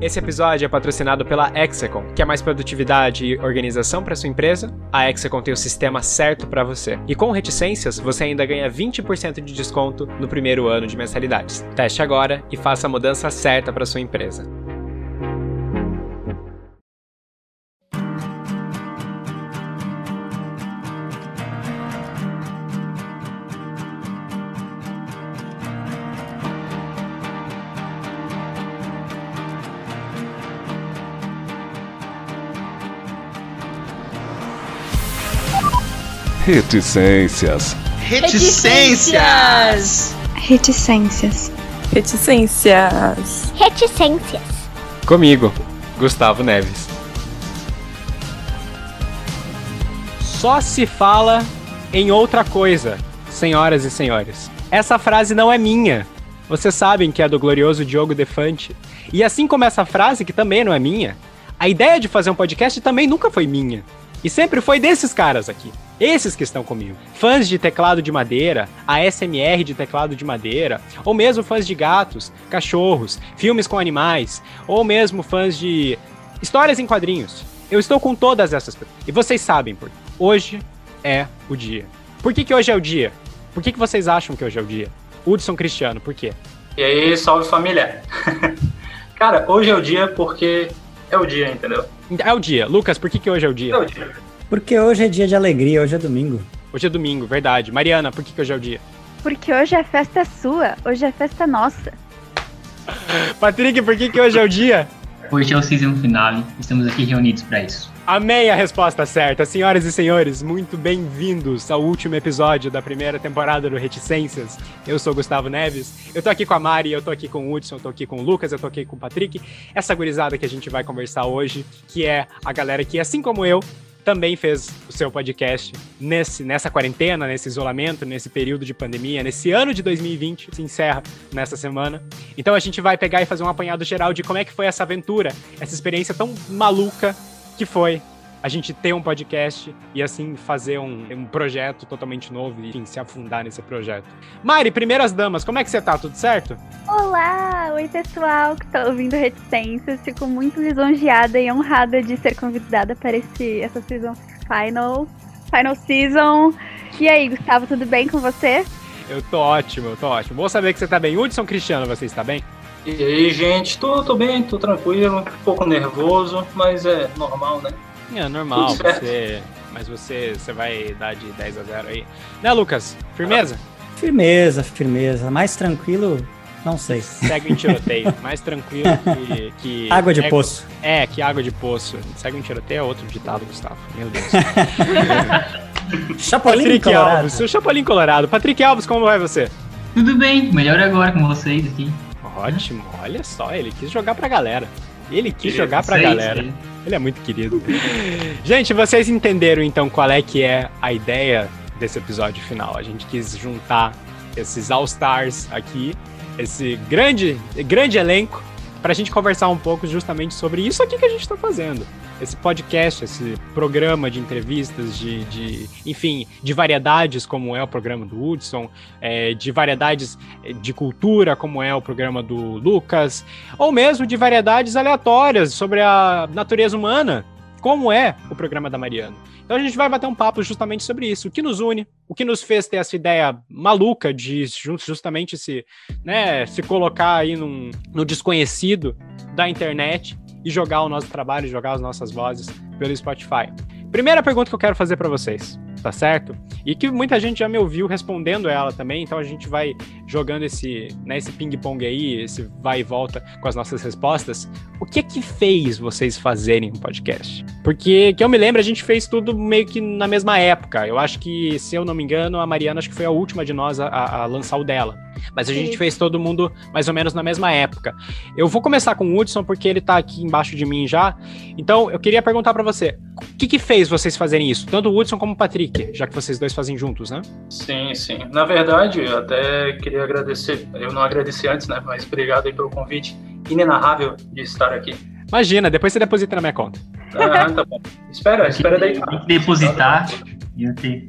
Esse episódio é patrocinado pela Hexacon. Quer mais produtividade e organização para sua empresa? A Hexacon tem o sistema certo para você. E com reticências, você ainda ganha 20% de desconto no primeiro ano de mensalidades. Teste agora e faça a mudança certa para sua empresa. Reticências. Reticências. Reticências. Reticências. Reticências. Comigo, Gustavo Neves. Só se fala em outra coisa, senhoras e senhores. Essa frase não é minha. Vocês sabem que é do glorioso Diogo Defante. E assim como essa frase, que também não é minha, a ideia de fazer um podcast também nunca foi minha. E sempre foi desses caras aqui. Esses que estão comigo. Fãs de teclado de madeira, ASMR de teclado de madeira, ou mesmo fãs de gatos, cachorros, filmes com animais, ou mesmo fãs de histórias em quadrinhos. Eu estou com todas essas pessoas. E vocês sabem por quê. Hoje é o dia. Por que, que hoje é o dia? Por que, que vocês acham que hoje é o dia? Hudson Cristiano, por quê? E aí, salve família. Cara, hoje é o dia porque é o dia, entendeu? É o dia. Lucas, por que, que hoje é o dia? É o dia. Porque hoje é dia de alegria, hoje é domingo. Hoje é domingo, verdade. Mariana, por que, que hoje é o dia? Porque hoje a festa é sua, hoje é festa nossa. Patrick, por que, que hoje é o dia? Hoje é o season finale, estamos aqui reunidos para isso. Amei a resposta certa. Senhoras e senhores, muito bem-vindos ao último episódio da primeira temporada do Reticências. Eu sou Gustavo Neves, eu tô aqui com a Mari, eu tô aqui com o Hudson, eu tô aqui com o Lucas, eu tô aqui com o Patrick. Essa gurizada que a gente vai conversar hoje, que é a galera que, assim como eu, também fez o seu podcast nesse, nessa quarentena, nesse isolamento, nesse período de pandemia, nesse ano de 2020, se encerra nessa semana. Então a gente vai pegar e fazer um apanhado geral de como é que foi essa aventura, essa experiência tão maluca que foi a gente ter um podcast e assim fazer um, um projeto totalmente novo e enfim, se afundar nesse projeto. Mari, primeiras damas, como é que você tá? Tudo certo? Olá! Oi, pessoal que tá ouvindo Reticências. Fico muito lisonjeada e honrada de ser convidada para esse, essa season final. Final season. E aí, Gustavo, tudo bem com você? Eu tô ótimo, eu tô ótimo. Bom saber que você tá bem. Hudson Cristiano, você está bem? E aí, gente, tô, tô bem, tô tranquilo, um pouco nervoso, mas é normal, né? É normal, você. Mas você, você vai dar de 10 a 0 aí. Né, Lucas? Firmeza? Firmeza, firmeza. Mais tranquilo, não sei. Segue um tiroteio. Mais tranquilo que. que Água de é, poço. É, que água de poço. Segue um tiroteio é outro ditado, Gustavo. Meu Deus. Chapolin Patrick Colorado. Alves, seu Chapolin Colorado. Patrick Alves, como vai você? Tudo bem, melhor agora com vocês aqui. Ótimo, olha só, ele quis jogar pra galera. Ele quis Querido, jogar pra Sei, galera. sei. Ele é muito querido. Gente, vocês entenderam então qual é que é a ideia desse episódio final. A gente quis juntar esses All-Stars aqui, esse grande, grande elenco, pra gente conversar um pouco justamente sobre isso aqui que a gente tá fazendo. Esse podcast, esse programa de entrevistas, de, de enfim, de variedades, como é o programa do Hudson, é, de variedades de cultura, como é o programa do Lucas, ou mesmo de variedades aleatórias sobre a natureza humana, como é o programa da Mariana. Então a gente vai bater um papo justamente sobre isso, o que nos une, o que nos fez ter essa ideia maluca de ju- justamente se, né, se colocar aí num, no desconhecido da internet e jogar o nosso trabalho, jogar as nossas vozes pelo Spotify. Primeira pergunta que eu quero fazer para vocês, tá certo? E que muita gente já me ouviu respondendo ela também, então a gente vai jogando esse, né, esse ping-pong aí, esse vai e volta com as nossas respostas. O que é que fez vocês fazerem um podcast? Porque, que eu me lembro, a gente fez tudo meio que na mesma época. Eu acho que, se eu não me engano, a Mariana acho que foi a última de nós a, a- lançar o dela. Mas a gente Sim. fez todo mundo mais ou menos na mesma época. Eu vou começar com o Hudson, porque ele tá aqui embaixo de mim já. Então, eu queria perguntar pra você: o que, que fez vocês fazerem isso? Tanto o Hudson como o Patrick, já que vocês dois fazem juntos, né? Sim, sim. Na verdade, eu até queria agradecer, eu não agradeci antes, né? Mas obrigado aí pelo convite inenarrável de estar aqui. Imagina, depois você deposita na minha conta. Ah, tá bom. Espera, espera daí. Tem que depositar.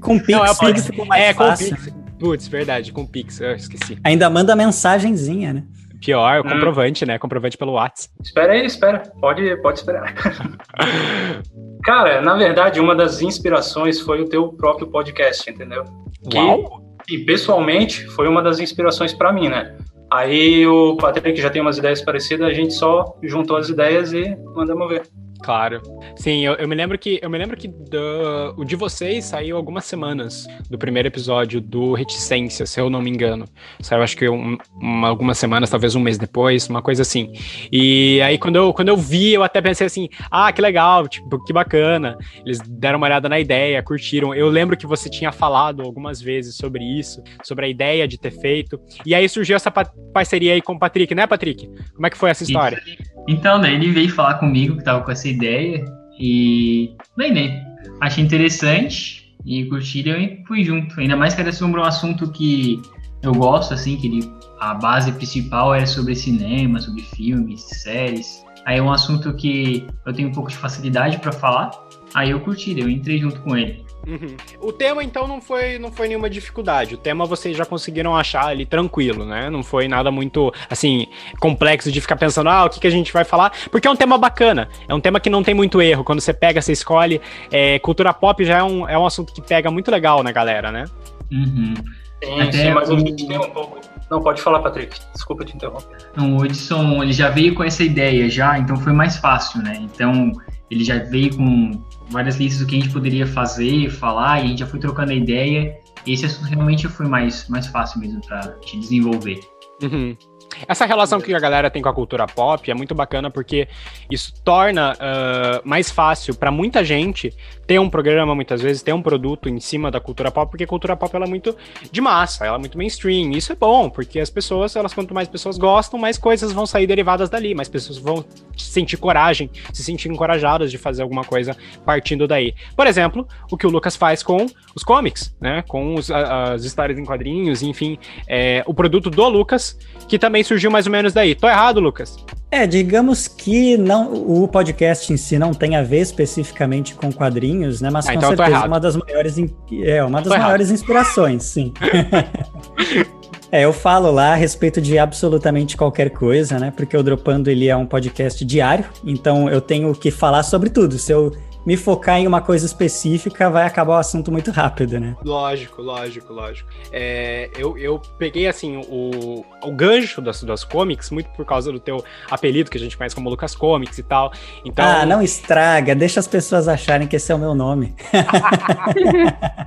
Com Pix Não, é Pix. é, com. Pix. Putz, verdade, com o Pix, eu esqueci. Ainda manda mensagenzinha, né? Pior, o Hum. comprovante, né? Comprovante pelo WhatsApp. Espera aí, espera. Pode, pode esperar. Cara, na verdade, uma das inspirações foi o teu próprio podcast, entendeu? Que- Uau! E pessoalmente foi uma das inspirações pra mim, né? Aí o Patrick já tem umas ideias parecidas, a gente só juntou as ideias e mandamos ver. Claro. Sim, eu, eu me lembro que eu me lembro que do- o de vocês saiu algumas semanas do primeiro episódio do Reticência, se eu não me engano. Saiu acho que um- uma- algumas semanas, talvez um mês depois, uma coisa assim. E aí quando eu, quando eu vi, eu até pensei assim: "Ah, que legal, tipo, que bacana". Eles deram uma olhada na ideia, curtiram. Eu lembro que você tinha falado algumas vezes sobre isso, sobre a ideia de ter feito. E aí surgiu essa pa- parceria aí com o Patrick, né, Patrick? Como é que foi essa história? Então, daí ele veio falar comigo que tava com essa ideia e, bem, né? Achei interessante e curtiram e fui junto. Ainda mais que era sobre um assunto que eu gosto, assim, que ele, a base principal era sobre cinema, sobre filmes, séries. Aí é um assunto que eu tenho um pouco de facilidade para falar. Aí eu curti, eu entrei junto com ele. Uhum. O tema, então, não foi, não foi nenhuma dificuldade. O tema vocês já conseguiram achar ali tranquilo, né? Não foi nada muito, assim, complexo de ficar pensando, ah, o que, que a gente vai falar? Porque é um tema bacana. É um tema que não tem muito erro. Quando você pega, você escolhe. É, cultura pop já é um, é um assunto que pega muito legal na galera, né? Uhum. Sim, Até sim, mas o- tem um pouco. Não, pode falar, Patrick. Desculpa te interromper. Então, o Edson, ele já veio com essa ideia já, então foi mais fácil, né? Então, ele já veio com várias listas do que a gente poderia fazer, falar, e a gente já foi trocando a ideia. E esse assunto realmente foi mais, mais fácil mesmo para te desenvolver. Uhum. Essa relação que a galera tem com a cultura pop é muito bacana porque isso torna ah, mais fácil para muita gente ter um programa, muitas vezes, ter um produto em cima da cultura pop, porque a cultura pop ela é muito de massa, ela é muito mainstream. Isso é bom, porque as pessoas, elas quanto mais pessoas gostam, mais coisas vão sair derivadas dali, mais pessoas vão sentir coragem, se sentir encorajadas de fazer alguma coisa partindo daí. Por exemplo, o que o Lucas faz com os comics, né? Com os, as histórias em quadrinhos, enfim, é, o produto do Lucas, que também surgiu mais ou menos daí. Tô errado, Lucas? É, digamos que não, o podcast em si não tem a ver especificamente com quadrinhos, né? Mas Ah, com então certeza uma das maiores, é, uma das maiores inspirações, sim. É, eu falo lá a respeito de absolutamente qualquer coisa, né? Porque o Dropando ele é um podcast diário, então eu tenho que falar sobre tudo. Se eu me focar em uma coisa específica, vai acabar o assunto muito rápido, né? Lógico, lógico, lógico. É, eu, eu peguei, assim, o, o gancho das, das comics, muito por causa do teu apelido, que a gente conhece como Lucas Comics e tal. Então, Ah, não estraga, deixa as pessoas acharem que esse é o meu nome.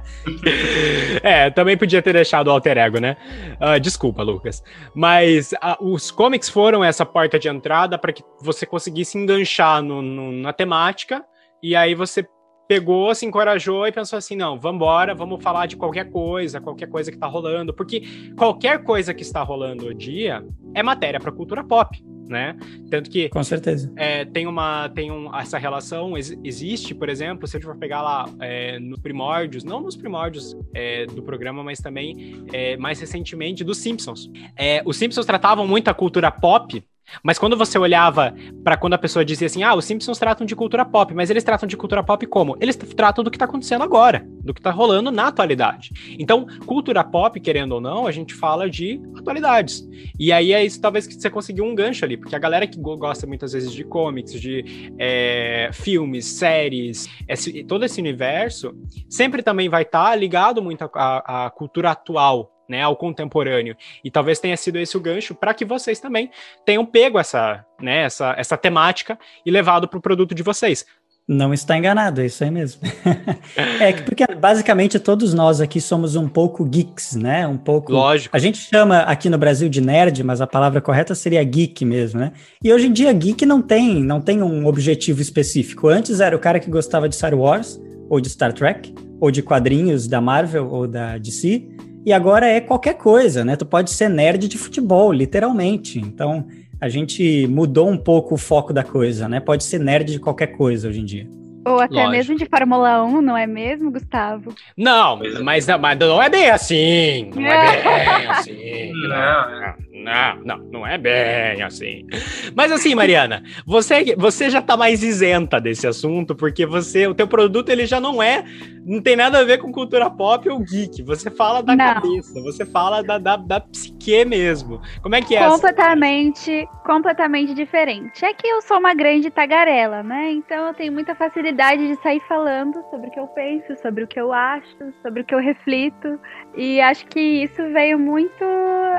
É, também podia ter deixado o alter ego, né? Ah, desculpa, Lucas. Mas ah, os comics foram essa porta de entrada para que você conseguisse enganchar no- no- na temática, e aí você pegou, se encorajou e pensou assim: não, vambora, vamos falar de qualquer coisa, qualquer coisa que tá rolando, porque qualquer coisa que está rolando hoje dia é matéria para cultura pop, né? Tanto que Com certeza. é, tem uma tem um, essa relação ex- existe por exemplo se a gente for pegar lá é, nos primórdios não nos primórdios é, do programa mas também é, mais recentemente dos Simpsons É, os Simpsons tratavam muito a cultura pop mas quando você olhava para quando a pessoa dizia assim, ah, os Simpsons tratam de cultura pop, mas eles tratam de cultura pop como? Eles tratam do que tá acontecendo agora, do que tá rolando na atualidade. Então, cultura pop, querendo ou não, a gente fala de atualidades. E aí é isso, talvez que você conseguiu um gancho ali, porque a galera que go- gosta muitas vezes de comics, de é, filmes, séries, esse- todo esse universo, sempre também vai estar ligado muito à à cultura atual. Né, ao contemporâneo. E talvez tenha sido esse o gancho para que vocês também tenham pego essa, né, essa, essa temática e levado para o produto de vocês. Não está enganado, é isso aí mesmo. é que porque basicamente todos nós aqui somos um pouco geeks, né? Um pouco. Lógico. A gente chama aqui no Brasil de nerd, mas a palavra correta seria geek mesmo, né? E hoje em dia geek não tem, não tem um objetivo específico. Antes era o cara que gostava de Star Wars ou de Star Trek ou de quadrinhos da Marvel ou da DC. E agora é qualquer coisa, né? Tu pode ser nerd de futebol, literalmente. Então, a gente mudou um pouco o foco da coisa, né? Pode ser nerd de qualquer coisa hoje em dia. Ou até Lógico. mesmo de Fórmula 1, não é mesmo, Gustavo? Não, é. mas, mas não é bem assim. Não é bem assim. Não. Não, não, não é bem assim. Mas assim, Mariana, você, você já tá mais isenta desse assunto, porque você, o teu produto ele já não é, não tem nada a ver com cultura pop ou geek. Você fala da Não. cabeça, você fala da, da, da psique mesmo. Como é que é? essa- completamente, completamente diferente. É que eu sou uma grande tagarela, né? Então eu tenho muita facilidade de sair falando sobre o que eu penso, sobre o que eu acho, sobre o que eu reflito. E acho que isso veio muito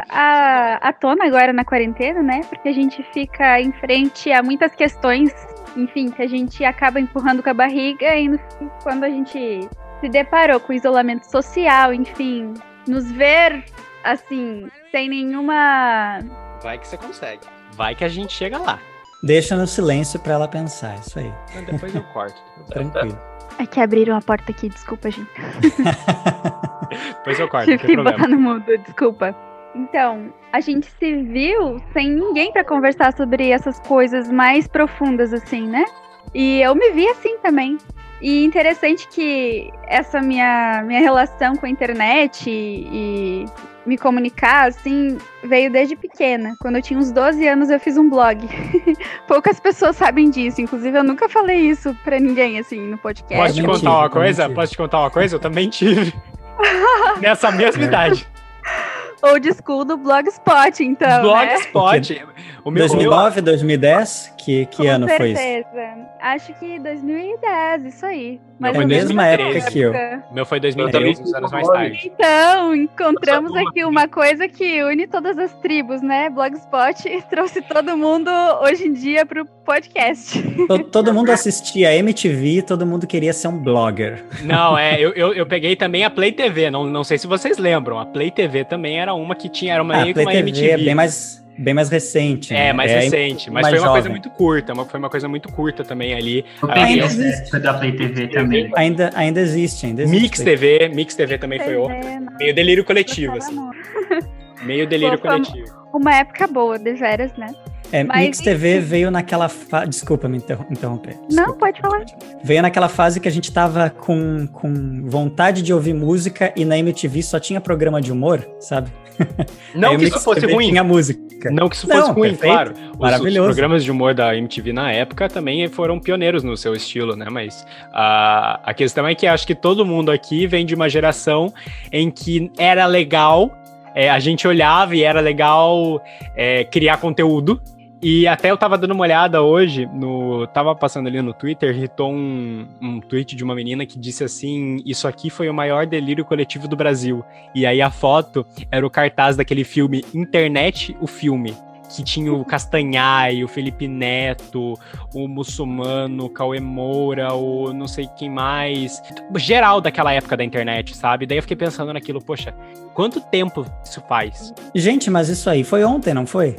à, à tona agora na quarentena, né? Porque a gente fica em frente a muitas questões, enfim, que a gente acaba empurrando com a barriga e no fim, quando a gente se deparou com o isolamento social, enfim, nos ver assim, sem nenhuma Vai que você consegue. Vai que a gente chega lá. Deixa no silêncio pra ela pensar, isso aí. Depois eu corto. Tranquilo. É que abriram a porta aqui, desculpa, gente. Depois eu corto, Tive que botar no mudo, desculpa. Então, a gente se viu sem ninguém pra conversar sobre essas coisas mais profundas, assim, né? E eu me vi assim também. E interessante que essa minha, minha relação com a internet e, e me comunicar, assim, veio desde pequena. Quando eu tinha uns 12 anos, eu fiz um blog. Poucas pessoas sabem disso. Inclusive, eu nunca falei isso pra ninguém, assim, no podcast. Posso te contar uma também coisa? Posso te contar uma coisa? Eu também tive. Nessa mesma idade. Old school do Blogspot, então, né? Blogspot. Meu, o meu- 2009, 2010? Que, que Com ano foi isso? certeza. Acho que 2010, isso aí. Mais Foi mesma época que eu. o meu foi Eu 2013, também uns anos mais tarde. Então, encontramos aqui uma coisa que une todas as tribos, né? Blogspot trouxe todo mundo hoje em dia pro podcast. To- Todo mundo assistia MTV, todo mundo queria ser um blogger. Não, é, eu, eu, eu peguei também a Play TV, não, não sei se vocês lembram. A Play TV também era uma que tinha, era uma, Ah, meio que Play uma TV MTV. é bem mais, bem mais recente. É, né? mais a recente, mas mais foi uma coisa jovem. muito curta, uma, foi uma coisa muito curta também ali. Ah, ainda existe. época da Play TV também. Ainda, ainda existe, ainda existe. Mix TV, Mix TV também foi outra. TV, Meio delírio coletivo, assim. Meio delírio Pô, coletivo. Uma época boa, de veras, né? É, Mas, Mix TV veio naquela fase. Desculpa me interrom- interromper. Não, desculpa. pode falar. Veio naquela fase que a gente tava com, com vontade de ouvir música e na MTV só tinha programa de humor, sabe? Não que isso fosse TV ruim. Tinha música. Não que isso fosse Não, ruim, perfeito, claro. Os, maravilhoso. os programas de humor da MTV na época também foram pioneiros no seu estilo, né? Mas a, a questão é que acho que todo mundo aqui vem de uma geração em que era legal, é, a gente olhava e era legal é, criar conteúdo. E até eu tava dando uma olhada hoje, no, tava passando ali no Twitter, hitou um, um tweet de uma menina que disse assim: Isso aqui foi o maior delírio coletivo do Brasil. E aí a foto era o cartaz daquele filme Internet, o filme. Que tinha o Castanhai, o Felipe Neto, o Muçulmano, o Cauê Moura, o não sei quem mais. Geral daquela época da internet, sabe? Daí eu fiquei pensando naquilo, poxa, quanto tempo isso faz? Gente, mas isso aí foi ontem, não foi?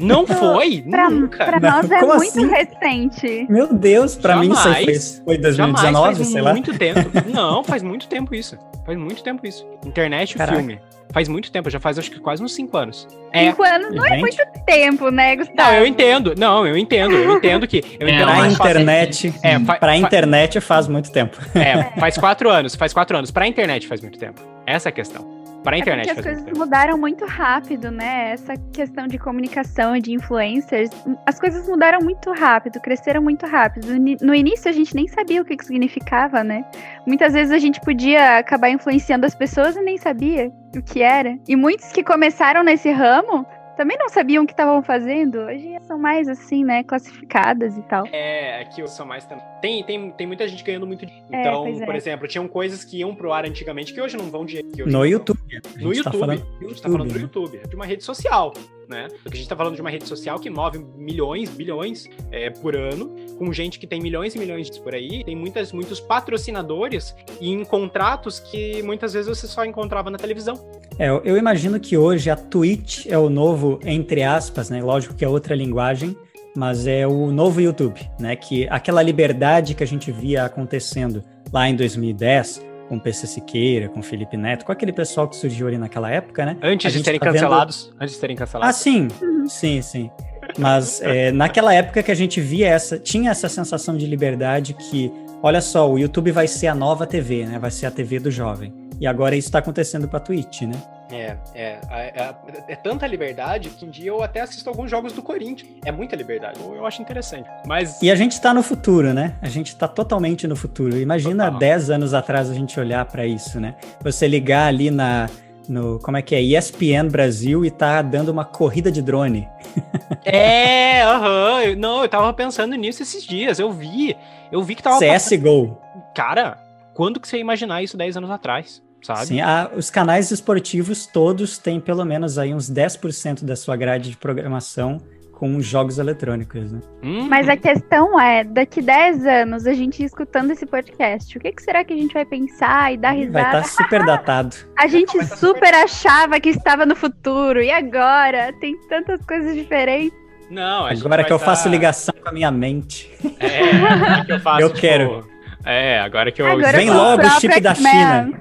Não foi? Pra, Nunca. pra Não, nós é como muito assim? recente. Meu Deus, pra mim isso aí foi, Jamais. foi Jamais, 2019, faz sei lá. muito tempo. Não, faz muito tempo isso. Faz muito tempo isso. Internet e filme. Faz muito tempo, já faz acho que quase uns 5 anos. É. Cinco anos não é muito tempo, né, Gustavo? Não, eu entendo. Não, eu entendo. Eu entendo que. Eu É, pra acho faz- internet, É, fa- pra internet faz muito tempo. É, faz quatro anos, faz quatro anos. Pra internet faz muito tempo. Essa é a questão. Pra É internet porque as coisas mudaram muito rápido, né? Essa questão de comunicação e de influencers, as coisas mudaram muito rápido, cresceram muito rápido. No início a gente nem sabia o que, que significava, né? Muitas vezes a gente podia acabar influenciando as pessoas e nem sabia o que era. E muitos que começaram nesse ramo também não sabiam o que estavam fazendo. Hoje são mais assim, né? Classificadas e tal. É, aqui eu sou mais também. Tem, tem, tem muita gente ganhando muito dinheiro. É, Então, é. por exemplo, tinham coisas que iam pro ar antigamente que hoje não vão dinheiro. No. YouTube. A No gente tá YouTube. a gente tá falando do né? YouTube, de uma rede social, né? Porque a gente tá falando de uma rede social que move milhões, bilhões é, por ano, com gente que tem milhões e milhões de por aí, tem muitas, muitos patrocinadores e em contratos que muitas vezes você só encontrava na televisão. É, eu, imagino que hoje a Twitch é o novo, entre aspas, né? Lógico que é outra linguagem, mas é o novo YouTube, né? Que aquela liberdade que a gente via acontecendo lá em 2010, com o PC Siqueira, com o Felipe Neto, com aquele pessoal que surgiu ali naquela época, né? Antes de gente serem tá vendo- cancelados. Antes de serem Ah, cancelados. sim, sim, sim. Mas é, naquela época que a gente via essa, tinha essa sensação de liberdade que, olha só, o YouTube vai ser a nova TV, né? Vai ser a TV do jovem. E agora isso está acontecendo para a Twitch, né? É, é, é, é, tanta liberdade que um dia eu até assisto alguns jogos do Corinthians. É muita liberdade. Eu, eu acho interessante. Mas. E a gente tá no futuro, né? A gente tá totalmente no futuro. Imagina Total. 10 anos atrás a gente olhar pra isso, né? Você ligar ali na. No, como é que é? ESPN Brasil e tá dando uma corrida de drone. É, aham. eu- Não, eu tava pensando nisso esses dias. Eu vi. Eu vi que tava. CSGO. Cara, quando que você ia imaginar isso 10 anos atrás? Sabe? Sim, a- os canais esportivos todos têm pelo menos aí uns 10% da sua grade de programação com jogos eletrônicos, né? Hum, Mas a questão é, daqui 10 anos, a gente escutando esse podcast, o que, que será que a gente vai pensar e dar Vai risada? estar super datado. A gente vai tá super achava que estava no futuro, e agora? Tem tantas coisas diferentes. Não, Agora vai que eu tá- faço ligação com a minha mente. É, agora que eu faço. Eu tipo, quero. É, agora que eu. Agora Vem logo o chip da. China.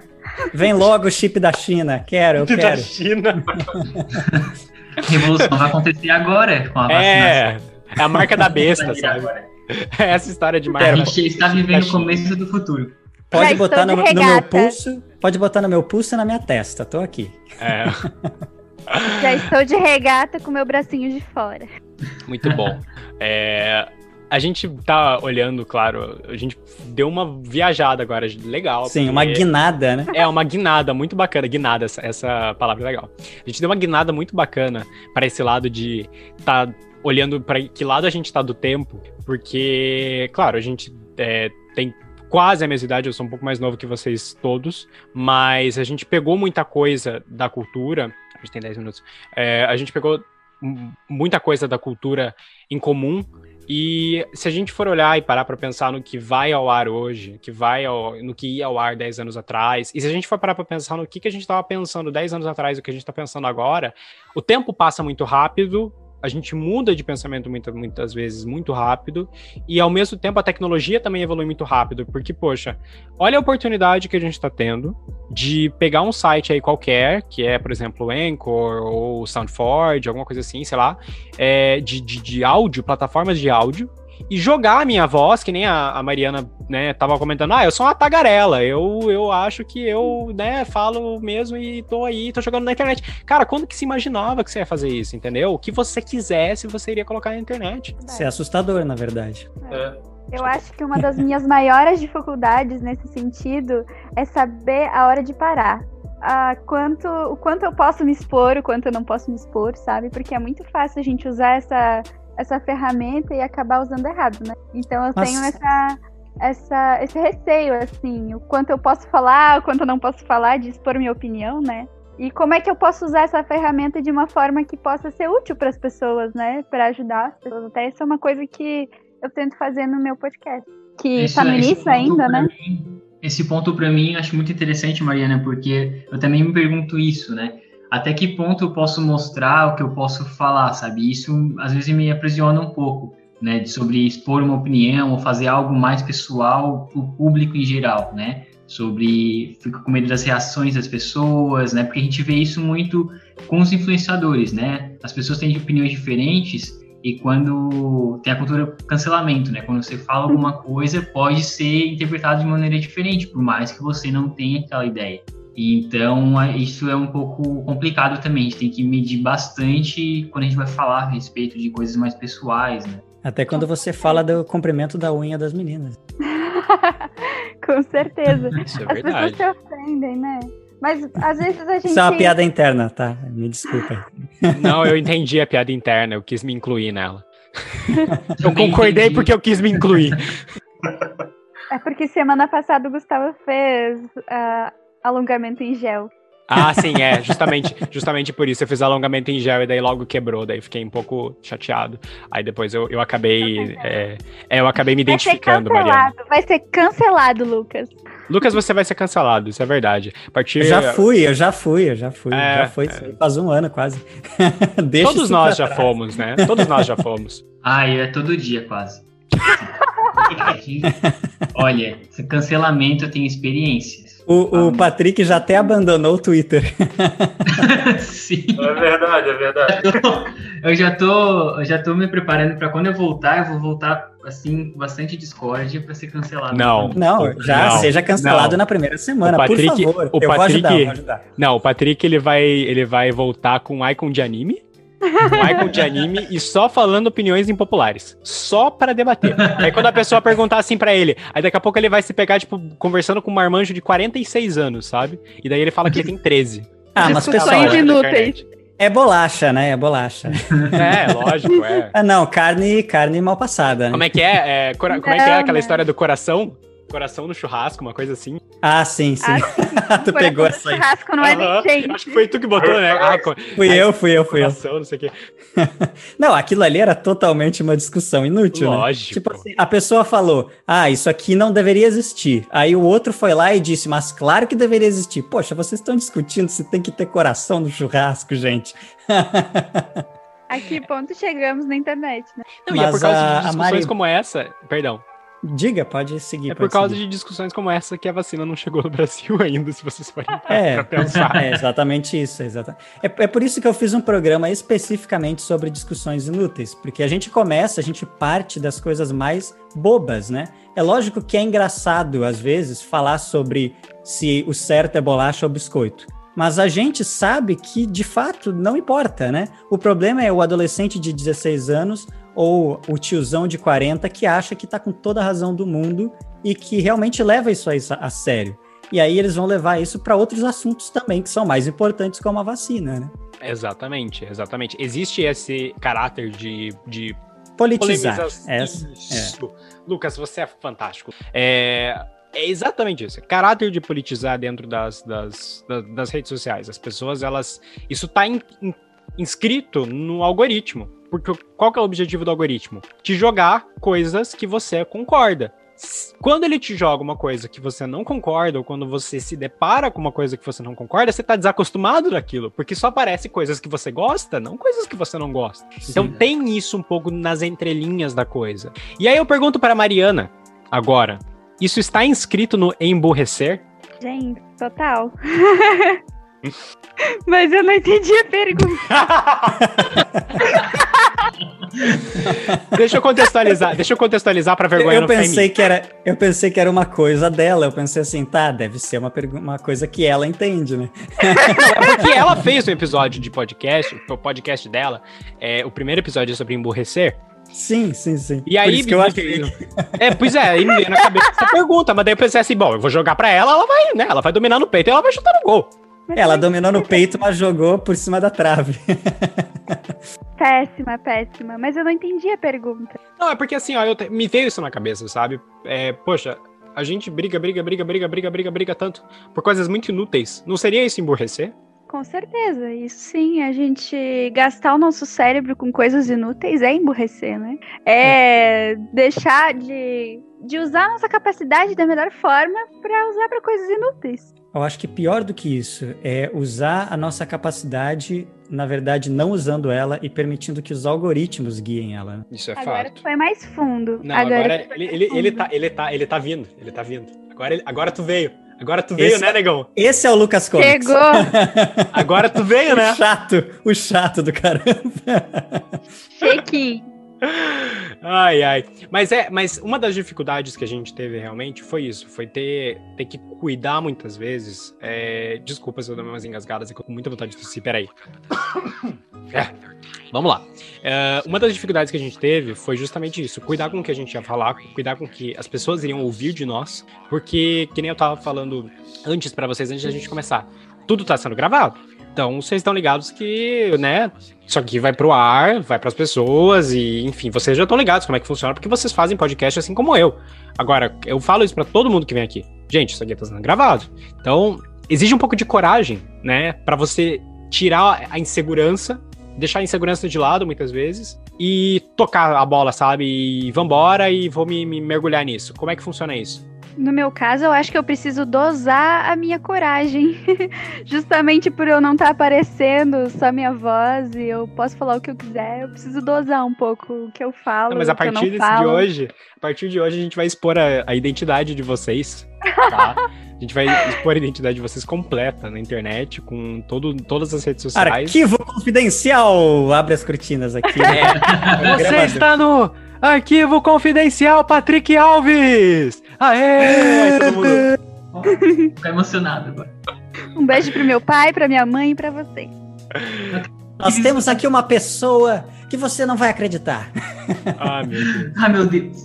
Vem logo o chip da China. Quero, eu da quero. China. A revolução vai acontecer agora com a vacinação. É, é a marca da besta, sabe? É essa história de marca. A da- gente está vivendo o começo do futuro. Pode Já botar no, no meu pulso. Pode botar no meu pulso e na minha testa. Tô aqui. É, Já estou de regata com meu bracinho de fora. muito bom. É, a gente tá olhando, claro, a gente deu uma viajada agora, legal. Sim, uma guinada, né? É, uma guinada muito bacana. Guinada, essa, essa palavra é legal. A gente deu uma guinada muito bacana para esse lado de tá olhando para que lado a gente tá do tempo, porque, claro, a gente é, tem quase a mesma idade, eu sou um pouco mais novo que vocês todos, mas a gente pegou muita coisa da cultura. A gente tem 10 minutos. É, a gente pegou muita coisa da cultura em comum. E se a gente for olhar e parar para pensar no que vai ao ar hoje, que vai ao, no que ia ao ar 10 anos atrás, e se a gente for parar para pensar no que, que a gente estava pensando 10 anos atrás e o que a gente está pensando agora, o tempo passa muito rápido, a gente muda de pensamento muita, muitas vezes muito rápido, e ao mesmo tempo a tecnologia também evolui muito rápido, porque, poxa, olha a oportunidade que a gente está tendo de pegar um site aí qualquer, que é, por exemplo, o Anchor ou o SoundForge, alguma coisa assim, sei lá, é, de, de, de áudio, plataformas de áudio, e jogar a minha voz, que nem a, a Mariana, né, tava comentando, ah, eu sou uma tagarela, eu, eu acho que eu, né, falo mesmo e tô aí, tô jogando na internet. Cara, quando que se imaginava que você ia fazer isso, entendeu? O que você quisesse, você iria colocar na internet. Isso é assustador, na verdade. É. Eu acho que uma das minhas maiores dificuldades nesse sentido é saber a hora de parar. Ah, quanto, o quanto eu posso me expor, o quanto eu não posso me expor, sabe? Porque é muito fácil a gente usar essa, essa ferramenta e acabar usando errado, né? Então eu tenho essa, essa, esse receio, assim, o quanto eu posso falar, o quanto eu não posso falar, de expor minha opinião, né? E como é que eu posso usar essa ferramenta de uma forma que possa ser útil para as pessoas, né? Para ajudar as pessoas. Até isso é uma coisa que eu tento fazer no meu podcast. Que Esse- tá no início ainda, né? mim- esse ponto para mim eu acho muito interessante, Mariana, porque eu também me pergunto isso, né? Até que ponto eu posso mostrar o que eu posso falar, sabe? Isso às vezes me aprisiona um pouco, né? De- Sobre expor uma opinião ou fazer algo mais pessoal para o público em geral, né? Sobre fico com medo das reações das pessoas, né? Porque a gente vê isso muito com os influenciadores, né? As pessoas têm opiniões diferentes e quando tem a cultura cancelamento, né? Quando você fala alguma coisa, pode ser interpretado de maneira diferente, por mais que você não tenha aquela ideia. Então, a- isso é um pouco complicado também. A gente tem que medir bastante quando a gente vai falar a respeito de coisas mais pessoais, né? Até quando você fala do comprimento da unha das meninas. Com certeza. Isso é As pessoas verdade. se ofendem, né? Mas às vezes a gente. Isso é uma piada interna, tá? Me desculpa. Não, eu entendi a piada interna, eu quis me incluir nela. Eu concordei entendi. porque eu quis me incluir. É porque semana passada o Gustavo fez ah, alongamento em gel. Ah, sim, é, justamente, justamente por isso. Eu fiz alongamento em gel e daí logo quebrou, daí fiquei um pouco chateado. Aí depois eu, eu acabei. É, é, eu acabei me Vai ser identificando, Mariana. cancelado. Vai ser cancelado, Lucas. Lucas, você vai ser cancelado, isso é verdade. A partir. Eu já fui, eu já fui, eu já fui. É, já foi, aí faz um ano quase. Deixa Todos nós já trás. fomos, né? Todos nós já fomos. Ah, e é todo dia quase. Olha, esse cancelamento eu tenho experiências. O, o Patrick já até abandonou o Twitter. Sim. É verdade, é verdade. Eu já tô, eu já tô me preparando pra quando eu voltar, eu vou voltar assim, bastante discórdia pra ser cancelado. Não. Não, já Não, seja cancelado não. na primeira semana, O Patrick- por favor. o eu vou Patrick- ajudar, eu vou ajudar. Não, o Patrick ele vai, ele vai voltar com um icon de anime. Icon de anime e só falando opiniões impopulares. Só pra debater. Aí quando a pessoa perguntar assim pra ele, aí daqui a pouco ele vai se pegar, tipo, conversando com um marmanjo de 46 anos, sabe? E daí ele fala que ele tem 13. Ah, mas pessoal, inúteis. é bolacha, né? É bolacha. É, lógico, é. Ah, não, carne, carne mal passada, né? Como é que é? É, cora- como é que é aquela não. história do coração? Coração no churrasco, uma coisa assim. Ah, sim, sim. Ah, tu pegou essa aí. churrasco não é Aham, nem gente. Acho que foi tu que botou, né? Ah, co- Fui eu, fui eu, fui eu. coração, não sei o quê. Não, aquilo ali era totalmente uma discussão inútil, né? Lógico. Tipo assim, a pessoa falou, ah, isso aqui não deveria existir. Aí o outro foi lá e disse, mas claro que deveria existir. Poxa, vocês estão discutindo se tem que ter coração no churrasco, gente. A que ponto chegamos na internet, né? Não, e é por Mas causa a- de discussões Mari- como essa. Perdão. Diga, pode seguir. É por causa seguir. de discussões como essa que a vacina não chegou no Brasil ainda, se vocês forem É, pensar. é exatamente isso. Exata... É, é por isso que eu fiz um programa especificamente sobre discussões inúteis, porque a gente começa, a gente parte das coisas mais bobas, né? É lógico que é engraçado, às vezes, falar sobre se o certo é bolacha ou biscoito. Mas a gente sabe que, de fato, não importa, né? O problema é o adolescente de 16 anos ou o tiozão de 40 que acha que tá com toda a razão do mundo e que realmente leva isso aí a sério. E aí eles vão levar isso para outros assuntos também que são mais importantes, como a vacina, né? Exatamente, exatamente. Existe esse caráter de, de Politizar. Essa, Isso. Lucas, você é fantástico. É, é exatamente isso. Caráter de politizar dentro das, das, da- das redes sociais. As pessoas, elas. Isso tá in- in- inscrito no algoritmo. Porque qual que é o objetivo do algoritmo? Te jogar coisas que você concorda. Quando ele te joga uma coisa que você não concorda, ou quando você se depara com uma coisa que você não concorda, você tá desacostumado daquilo, porque só aparece coisas que você gosta, não coisas que você não gosta. Então Sim. tem isso um pouco nas entrelinhas da coisa. E aí eu pergunto para Mariana, agora, isso está inscrito no emburrecer? Gente, total. Mas eu não entendi a pergunta. deixa eu contextualizar, deixa eu contextualizar para Eu, vergonha eu em pensei mim. que era, eu pensei que era uma coisa dela. Eu pensei assim, tá, deve ser uma, uma coisa que ela entende, né? Não, é porque ela fez um episódio de podcast, o podcast dela, é, o primeiro episódio é sobre emburrecer. Sim, sim, sim. E aí Por isso que eu me achei. É, pois é, aí me veio na cabeça essa pergunta, mas daí eu pensei assim, bom, eu vou jogar pra ela, ela vai, né? Ela vai dominar no peito e ela vai chutar no gol. Ela dominou no peito, mas jogou por cima da trave. Péssima, péssima. Mas eu não entendi a pergunta. Não, é porque assim, ó, eu te- me veio isso na cabeça, sabe? É, poxa, a gente briga, briga, briga, briga, briga, briga, briga tanto por coisas muito inúteis. Não seria isso emburrecer? Com certeza, isso sim, a gente gastar o nosso cérebro com coisas inúteis é emburrecer, né? É deixar de, de usar a nossa capacidade da melhor forma pra usar pra coisas inúteis. Eu acho que pior do que isso é usar a nossa capacidade, na verdade, não usando ela e permitindo que os algoritmos guiem ela. né? Isso é agora fato. tu foi mais fundo. Não, agora, tu foi ele, mais ele, ele, fundo. tá, ele, tá, ele tá vindo, ele tá vindo. Agora, ele- agora tu veio. Agora tu veio, Esse- né, negão? Esse é o Lucas Comics. Chegou! Agora tu veio, o né? chato, o chato do caramba. Chequinho. Ai, ai. Mas é, mas uma das dificuldades que a gente teve realmente foi isso, foi ter, ter que cuidar muitas vezes. É, desculpa se eu dou umas engasgadas, eu tô com muita vontade de tossir, peraí. É, vamos lá. É, uma das dificuldades que a gente teve foi justamente isso, cuidar com o que a gente ia falar, cuidar com o que as pessoas iriam ouvir de nós, porque, que nem eu tava falando antes pra vocês, antes da gente começar, tudo tá sendo gravado. Então, vocês estão ligados que, né, isso aqui vai pro ar, vai pras pessoas e, enfim, vocês já estão ligados como é que funciona, porque vocês fazem podcast assim como eu. Agora, eu falo isso pra todo mundo que vem aqui. Gente, isso aqui tá sendo gravado. Então, exige um pouco de coragem, né, Pra você tirar a insegurança, deixar a insegurança de lado muitas vezes e tocar a bola, sabe? E vambora e vou me, me mergulhar nisso. Como é que funciona isso? No meu caso, eu acho que eu preciso dosar a minha coragem. Justamente por eu não estar aparecendo só minha voz e eu posso falar o que eu quiser, eu preciso dosar um pouco o que eu falo. Não, mas a o que eu partir não desse- de hoje, a partir de hoje a gente vai expor a, a identidade de vocês. tá? A gente vai expor a identidade de vocês completa na internet, com todo, todas as redes sociais. Arquivo confidencial! Abre as cortinas aqui. É. Você está no Arquivo Confidencial Patrick Alves! Aê! Todo mundo... Tô emocionado agora. Um beijo pro meu pai, pra minha mãe e pra vocês. Nós temos aqui uma pessoa que você não vai acreditar. Ah, meu Deus. Ah, meu Deus.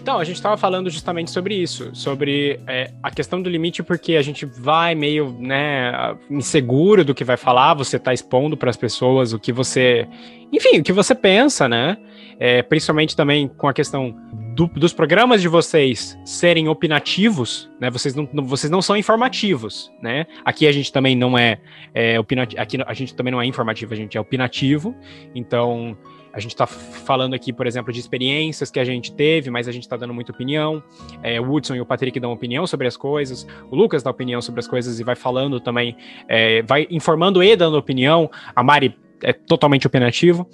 Então, a gente estava falando justamente sobre isso, sobre é, a questão do limite, porque a gente vai meio, né, inseguro do que vai falar, você está expondo para as pessoas o que você, enfim, o que você pensa, né? É, principalmente também com a questão do- dos programas de vocês serem opinativos, né? Vocês não, não- vocês não são informativos, né? Aqui a gente também não é, é opinativo, aqui a gente também não é informativo, a gente é opinativo, então a gente está falando aqui, por exemplo, de experiências que a gente teve, mas a gente está dando muita opinião. É, o Woodson e o Patrick dão opinião sobre as coisas, o Lucas dá opinião sobre as coisas e vai falando também, é, vai informando e dando opinião. A Mari é totalmente opinativo.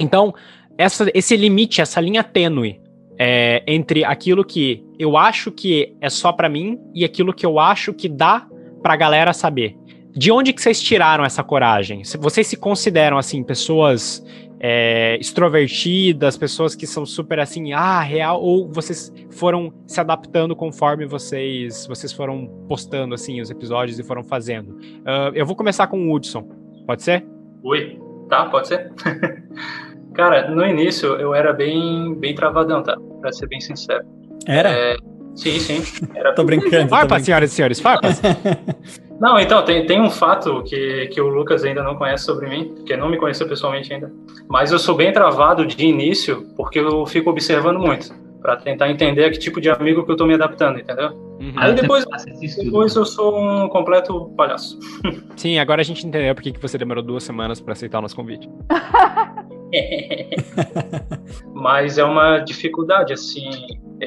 Então, essa, esse limite, essa linha tênue é, entre aquilo que eu acho que é só para mim e aquilo que eu acho que dá pra galera saber. De onde que vocês tiraram essa coragem? Vocês se consideram, assim, pessoas é, extrovertidas, pessoas que são super assim, ah, real, ou vocês foram se adaptando conforme vocês vocês foram postando assim os episódios e foram fazendo. Ah, eu vou começar com o Hudson, pode ser? Oi, tá? Pode ser? Cara, no início eu era bem, bem travadão, tá? Pra ser bem sincero. Era? É, sim, sim. Era Tô brincando. Farpa, senhoras e senhores, farpa. Não, então, tem, tem um fato que, que o Lucas ainda não conhece sobre mim, que não me conheceu pessoalmente ainda. Mas eu sou bem travado de início, porque eu fico observando muito, Pra tentar entender a que tipo de amigo que eu tô me adaptando, entendeu? Uhum. Aí depois-. Depois eu sou um completo palhaço. Sim, agora a gente entendeu por que que você demorou duas semanas pra aceitar o nosso convite. Mas é uma dificuldade, assim.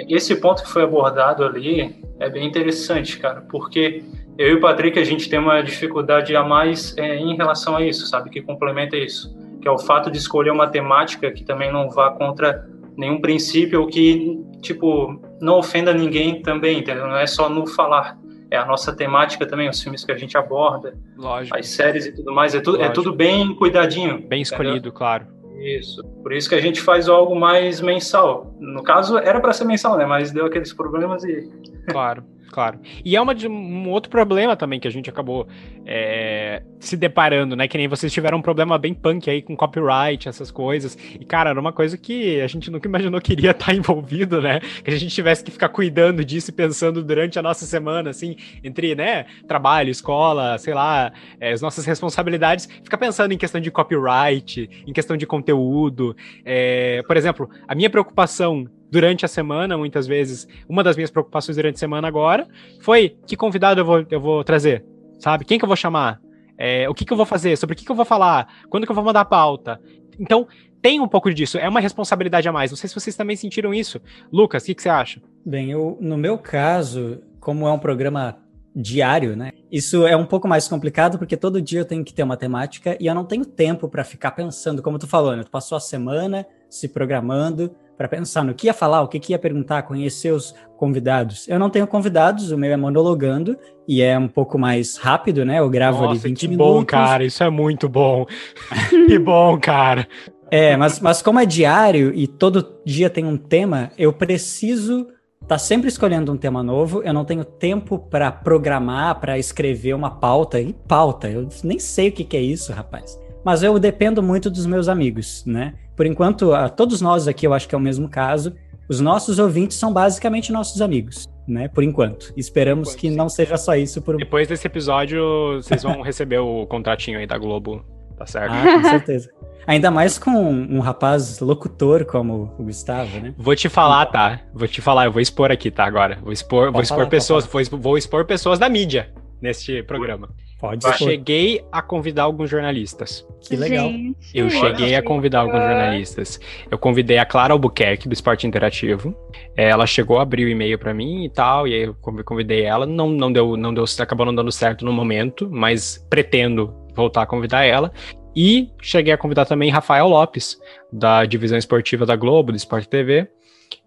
Esse ponto que foi abordado ali é bem interessante, cara, porque eu e o Patrick, a gente tem uma dificuldade a mais é, em relação a isso, sabe? Que complementa isso. Que é o fato de escolher uma temática que também não vá contra nenhum princípio ou que, tipo, não ofenda ninguém também, entendeu? Não é só no falar. É a nossa temática também, os filmes que a gente aborda, Lógico. as séries e tudo mais. É, tu, é tudo bem cuidadinho. Bem entendeu? escolhido, claro. Isso. Por isso que a gente faz algo mais mensal. No caso, era para ser mensal, né? Mas deu aqueles problemas e. Claro, claro. E é uma de- um outro problema também que a gente acabou é, se deparando, né? Que nem vocês tiveram um problema bem punk aí com copyright, essas coisas. E, cara, era uma coisa que a gente nunca imaginou que iria estar envolvido, né? Que a gente tivesse que ficar cuidando disso e pensando durante a nossa semana, assim, entre, né, trabalho, escola, sei lá, é, as nossas responsabilidades, ficar pensando em questão de copyright, em questão de conteúdo. É, por exemplo, a minha preocupação durante a semana, muitas vezes, uma das minhas preocupações durante a semana agora foi que convidado eu vou, eu vou trazer, sabe? Quem que eu vou chamar? É, o que que eu vou fazer? Sobre o que que eu vou falar? Quando que eu vou mandar a pauta? Então, tem um pouco disso, é uma responsabilidade a mais. Não sei se vocês também sentiram isso. Lucas, o que, que você acha? Bem, eu, no meu caso, como é um programa diário, né? Isso é um pouco mais complicado porque todo dia eu tenho que ter uma temática e eu não tenho tempo para ficar pensando, como tu falou, né? Tu passou a semana se programando para pensar no que ia falar, o que, que ia perguntar, conhecer os convidados. Eu não tenho convidados, o meu é monologando e é um pouco mais rápido, né? Eu gravo ali 20 que minutos. bom, cara. Isso é muito bom. que bom, cara. É, mas, mas como é diário e todo dia tem um tema, eu preciso estar sempre escolhendo um tema novo. Eu não tenho tempo para programar, para escrever uma pauta. E pauta, eu nem sei o que, que é isso, rapaz. Mas eu dependo muito dos meus amigos, né? Por enquanto, a todos nós aqui, eu acho que é o mesmo caso. Os nossos ouvintes são basicamente nossos amigos, né? Por enquanto. Esperamos enquanto, que sim. não seja só isso por Depois desse episódio, vocês vão receber o contratinho aí da Globo, tá certo? Ah, com certeza. Ainda mais com um rapaz locutor como o Gustavo, né? Vou te falar, tá? Vou te falar, eu vou expor aqui, tá? Agora. Vou expor, vou expor falar, pessoas, vou, expor- vou expor pessoas da mídia neste programa. Pode ser. cheguei a convidar alguns jornalistas. Que legal. Gente, Eu cheguei a convidar alguns jornalistas. Eu convidei a Clara Albuquerque, do Esporte Interativo. É, Ela chegou a abrir o e-mail pra mim e tal, e aí eu conv- convidei ela. Não, não deu, não deu, acabou não dando certo no momento, mas pretendo voltar a convidar ela. E cheguei a convidar também Rafael Lopes, da divisão esportiva da Globo, do Sport TV.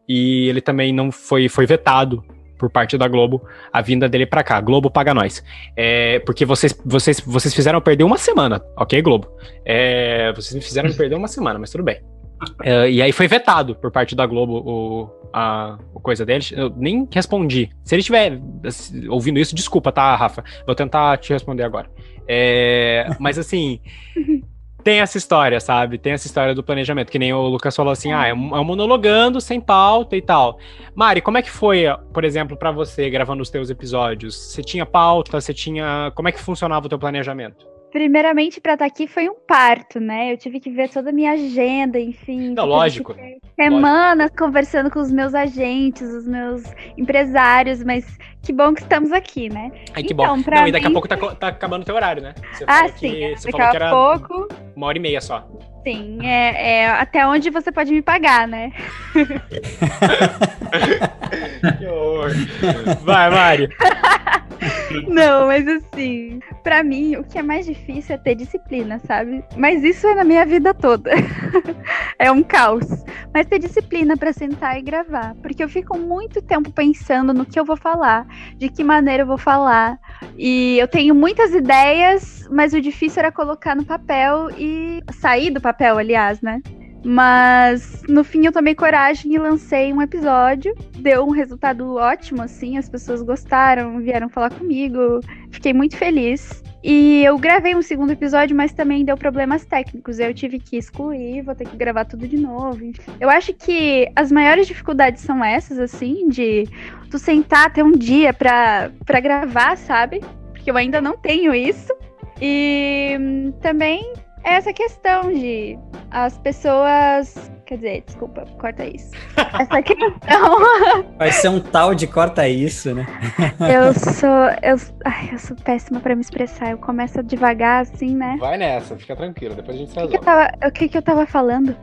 E ele também não foi, foi vetado por parte da Globo a vinda dele para cá. Globo paga nós. É, porque vocês, vocês, vocês fizeram perder uma semana, ok, Globo? É, vocês me fizeram perder uma semana, mas tudo bem. É, e aí foi vetado por parte da Globo o, a, a coisa deles. Eu nem respondi. Se ele estiver assim, ouvindo isso, desculpa, tá, Rafa? Vou tentar te responder agora. É, mas assim. tem essa história, sabe? Tem essa história do planejamento, que nem o Lucas falou assim, ah, é é monologando, sem pauta e tal. Mari, como é que foi, por exemplo, para você gravando os teus episódios? Você tinha pauta, você tinha... Como é que funcionava o teu planejamento? Primeiramente, para estar tá aqui foi um parto, né? Eu tive que ver toda a minha agenda, enfim. Não, lógico. Semanas lógico. conversando com os meus agentes, os meus empresários, mas que bom que estamos aqui, né? Ai, que então, bom. Não, mim... e daqui a pouco tá, tá acabando o teu horário, né? Você ah, sim. Que, você daqui falou a pouco. Uma hora e meia só. Sim, é, é até onde você pode me pagar, né? que horror. Vai, Mari. Não, mas assim, para mim, o que é mais difícil é ter disciplina, sabe? Mas isso é na minha vida toda. é um caos. Mas ter disciplina para sentar e gravar. Porque eu fico muito tempo pensando no que eu vou falar, de que maneira eu vou falar. E eu tenho muitas ideias, mas o difícil era colocar no papel e sair do papel, aliás, né? Mas no fim eu tomei coragem e lancei um episódio. Deu um resultado ótimo, assim, as pessoas gostaram, vieram falar comigo. Fiquei muito feliz. E eu gravei um segundo episódio, mas também deu problemas técnicos. Eu tive que excluir, vou ter que gravar tudo de novo. Eu acho que as maiores dificuldades são essas, assim, de tu sentar, ter um dia pra, pra gravar, sabe? Porque eu ainda não tenho isso. E hum, também é essa questão de as pessoas. Quer dizer, desculpa, corta isso. Essa questão. Vai ser um tal de corta isso, né? eu sou. Eu, ai, eu sou péssima pra me expressar. Eu começo devagar, assim, né? Vai nessa, fica tranquila, depois a gente se o que, que, eu tava, o que, que eu tava falando?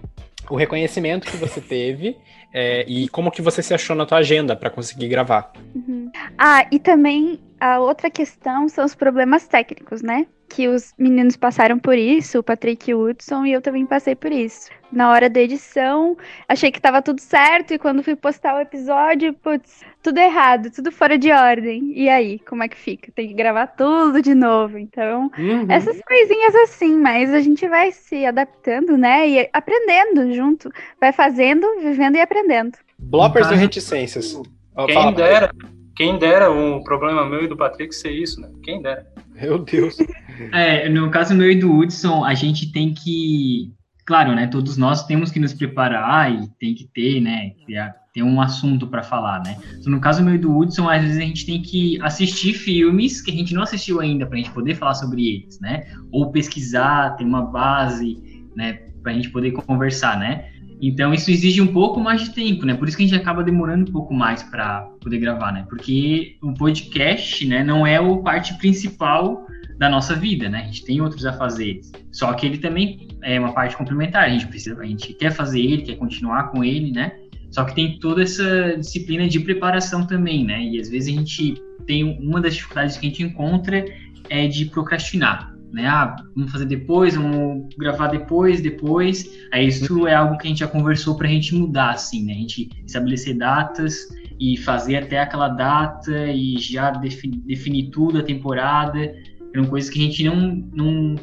O reconhecimento que você teve é, e como que você se achou na tua agenda para conseguir gravar. Uhum. Ah, e também a outra questão são os problemas técnicos, né? que os meninos passaram por isso, o Patrick e o Hudson, e eu também passei por isso. Na hora da edição, achei que tava tudo certo, e quando fui postar o episódio, putz, tudo errado, tudo fora de ordem. E aí, como é que fica? Tem que gravar tudo de novo. Então, uhum. essas coisinhas assim, mas a gente vai se adaptando, né? E aprendendo junto. Vai fazendo, vivendo e aprendendo. Bloppers ou reticências? Quem fala, dera, quem dera um problema meu e do Patrick ser isso, né? Quem dera. Meu Deus. É, no caso meu e do Hudson, a gente tem que. Claro, né? Todos nós temos que nos preparar e tem que ter, né? Ter um assunto para falar, né? Então, no caso meu e do Hudson, às vezes a gente tem que assistir filmes que a gente não assistiu ainda para a gente poder falar sobre eles, né? Ou pesquisar, ter uma base, né? Para a gente poder conversar, né? Então isso exige um pouco mais de tempo, né? Por isso que a gente acaba demorando um pouco mais para poder gravar, né? Porque o podcast, né, não é o parte principal da nossa vida, né? A gente tem outros afazeres. Só que ele também é uma parte complementar. A gente precisa, a gente quer fazer ele, quer continuar com ele, né? Só que tem toda essa disciplina de preparação também, né? E às vezes a gente tem uma das dificuldades que a gente encontra é de procrastinar né? Ah, vamos fazer depois, vamos gravar depois, depois. Aí isso é algo que a gente já conversou para a gente mudar, assim, né? A gente estabelecer datas e fazer até aquela data e já definir, definir tudo a temporada. Eram coisas que a gente não, não,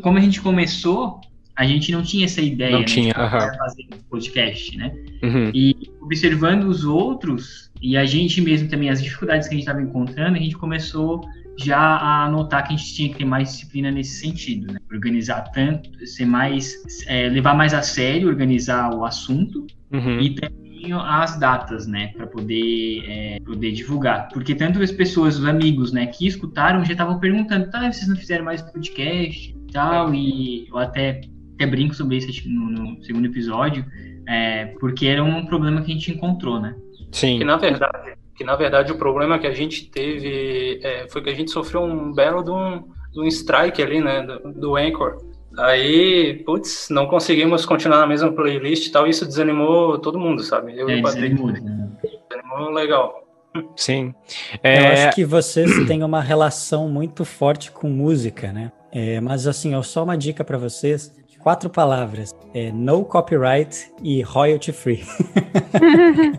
como a gente começou, a gente não tinha essa ideia, não né, tinha, de fazer podcast, né? Uhum. E observando os outros e a gente mesmo também as dificuldades que a gente estava encontrando, a gente começou já a notar que a gente tinha que ter mais disciplina nesse sentido, né? Organizar tanto, ser mais, é, levar mais a sério, organizar o assunto uhum. e também as datas, né, para poder é, poder divulgar, porque tanto as pessoas, os amigos, né, que escutaram já estavam perguntando, tá, vocês não fizeram mais podcast e tal, e eu até até brinco sobre isso no, no segundo episódio, é, porque era um problema que a gente encontrou, né? Sim. Que na verdade que na verdade o problema que a gente teve é, foi que a gente sofreu um belo de um, de um strike ali, né, do, do Anchor. Aí, putz, não conseguimos continuar na mesma playlist e tal, isso desanimou todo mundo, sabe? Eu é, e o Patrick. Desanimou, né? desanimou legal. Sim. É... Eu acho que vocês têm uma relação muito forte com música, né? É, mas assim, só uma dica para vocês. Quatro palavras: é no copyright e royalty free.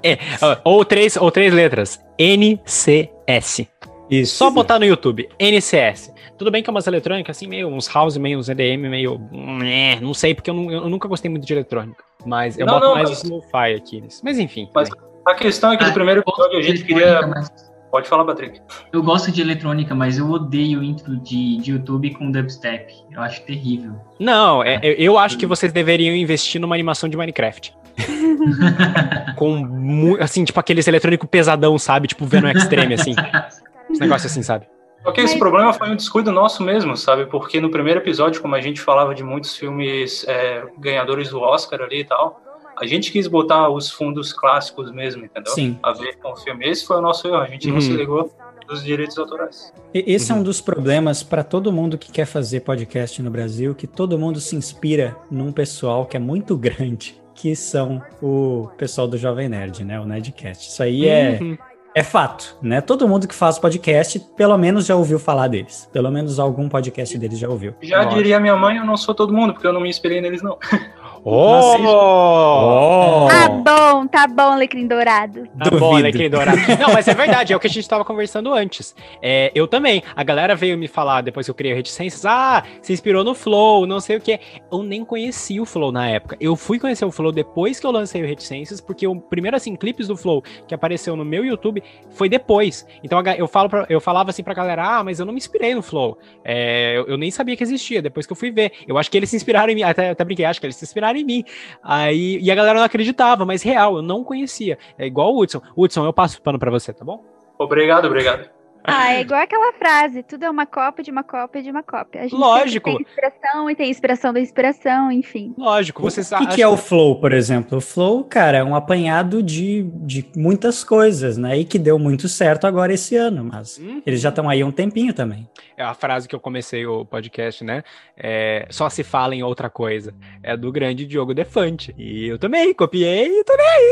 É, ou, três, ou três letras. NCS. Isso. Só botar no YouTube, NCS. Tudo bem que é umas eletrônicas, assim, meio uns house, meio uns EDM, meio. né, Não sei, porque eu, não- eu nunca gostei muito de eletrônica. Mas eu Não, boto não, mais mas- o lo-fi aqui. nisso. Mas enfim. Mas- bem. A questão é que no Ah, primeiro episódio a gente queria. mas- Pode falar, Patrick. Eu gosto de eletrônica, mas eu odeio o intro de, de YouTube com dubstep. Eu acho terrível. Não, é- eu- eu acho que vocês deveriam investir numa animação de Minecraft. Com, assim, tipo aqueles eletrônico pesadão, sabe? Tipo Venom Extreme, assim. Esse negócio assim, sabe? Porque esse problema foi um descuido nosso mesmo, sabe? Porque no primeiro episódio, como a gente falava de muitos filmes é, ganhadores do Oscar ali e tal, a gente quis botar os fundos clássicos mesmo, entendeu? Sim. A ver com o filme. Esse foi o nosso erro, a gente Uhum. não se ligou dos direitos autorais. E- Esse é Uhum. um dos problemas para todo mundo que quer fazer podcast no Brasil, que todo mundo se inspira num pessoal que é muito grande, que são o pessoal do Jovem Nerd, né? O Nerdcast. Isso aí é, Uhum. é fato, né? Todo mundo que faz podcast, pelo menos já ouviu falar deles. Pelo menos algum podcast deles já ouviu. Já Lógico. diria minha mãe, eu não sou todo mundo, porque eu não me inspirei neles, não. Oh! Oh! Tá bom, tá bom, Alecrim Dourado. Tá bom, Duvido. Alecrim Dourado. Não, mas é verdade, é o que a gente tava conversando antes. É, eu também. A galera veio me falar, depois que eu criei o Reticências, ah, se inspirou no Flow, não sei o quê. Eu nem conhecia o Flow na época. Eu fui conhecer o Flow depois que eu lancei o Reticências, porque o primeiro, assim, clipes do Flow que apareceu no meu YouTube foi depois. Então eu, falo pra- eu falava assim pra galera, ah, mas eu não me inspirei no Flow. É, eu, eu nem sabia que existia, depois que eu fui ver. Eu acho que eles se inspiraram em mim, até, até brinquei, acho que eles se inspiraram em mim. Aí, e a galera não acreditava, mas real, eu não conhecia. É igual o Hudson. Hudson, eu passo o pano pra você, tá bom? Obrigado, obrigado. Ah, é igual aquela frase, tudo é uma cópia de uma cópia de uma cópia. A gente Lógico. tem inspiração e tem inspiração da inspiração, enfim. Lógico, vocês O que, que é o Flow, por exemplo? O Flow, cara, é um apanhado de, de muitas coisas, né? E que deu muito certo agora esse ano, mas Hum, eles já estão aí há um tempinho também. É a frase que eu comecei o podcast, né? É, só se fala em outra coisa. É do grande Diogo Defante. E eu também copiei e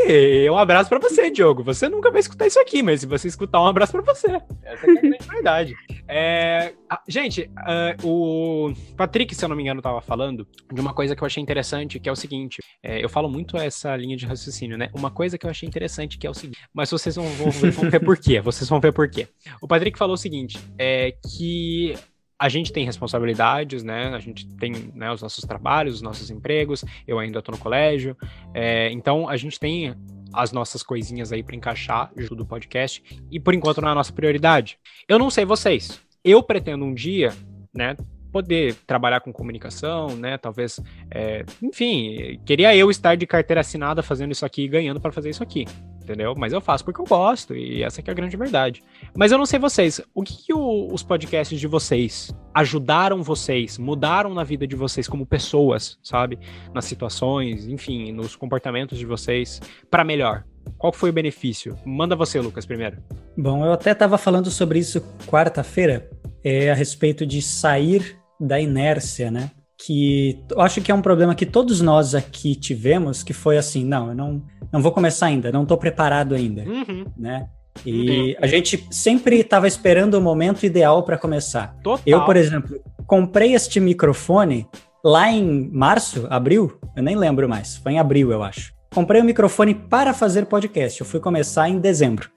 aí. Um abraço pra você, Diogo. Você nunca vai escutar isso aqui, mas se você escutar, um abraço pra você. Essa é verdade. É, gente, ah, o Patrick, se eu não me engano, tava falando de uma coisa que eu achei interessante, que é o seguinte. é, eu falo muito essa linha de raciocínio, né? Uma coisa que eu achei interessante, que é o seguinte. Mas vocês vão, vão ver, vão ver por quê. Vocês vão ver por quê. O Patrick falou o seguinte: é que a gente tem responsabilidades, né? A gente tem né, os nossos trabalhos, os nossos empregos. Eu ainda tô no colégio. é, então a gente tem as nossas coisinhas aí para encaixar junto do podcast e por enquanto não é a nossa prioridade. Eu não sei vocês. Eu pretendo um dia, né? Poder trabalhar com comunicação, né? Talvez, é, enfim, queria eu estar de carteira assinada fazendo isso aqui e ganhando para fazer isso aqui, entendeu? Mas eu faço porque eu gosto e essa que é a grande verdade. Mas eu não sei vocês, o que, que o- os podcasts de vocês ajudaram vocês, mudaram na vida de vocês como pessoas, sabe? Nas situações, enfim, nos comportamentos de vocês para melhor. Qual foi o benefício? Manda você, Lucas, primeiro. Bom, eu até estava falando sobre isso quarta-feira, é, a respeito de sair da inércia, né? Que eu acho que é um problema que todos nós aqui tivemos, que foi assim, não, eu não, não vou começar ainda, não estou preparado ainda, Uhum. né? E a gente sempre estava esperando o momento ideal para começar. Total. Eu, por exemplo, comprei este microfone lá em março, abril, eu nem lembro mais, foi em abril, eu acho. Comprei o microfone para fazer podcast, eu fui começar em dezembro.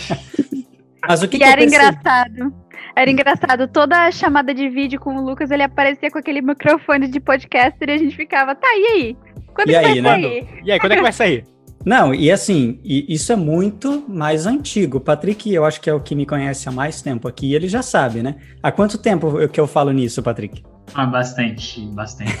Mas o que, e que eu era engraçado. Era engraçado. Toda a chamada de vídeo com o Lucas, ele aparecia com aquele microfone de podcaster e a gente ficava, tá, e aí? Quando E que aí, vai né? sair? E aí, quando é que vai sair? Não, e assim, e isso é muito mais antigo. O Patrick, eu acho que é o que me conhece há mais tempo aqui, ele já sabe, né? Há quanto tempo eu- que eu falo nisso, Patrick? Ah, bastante, bastante.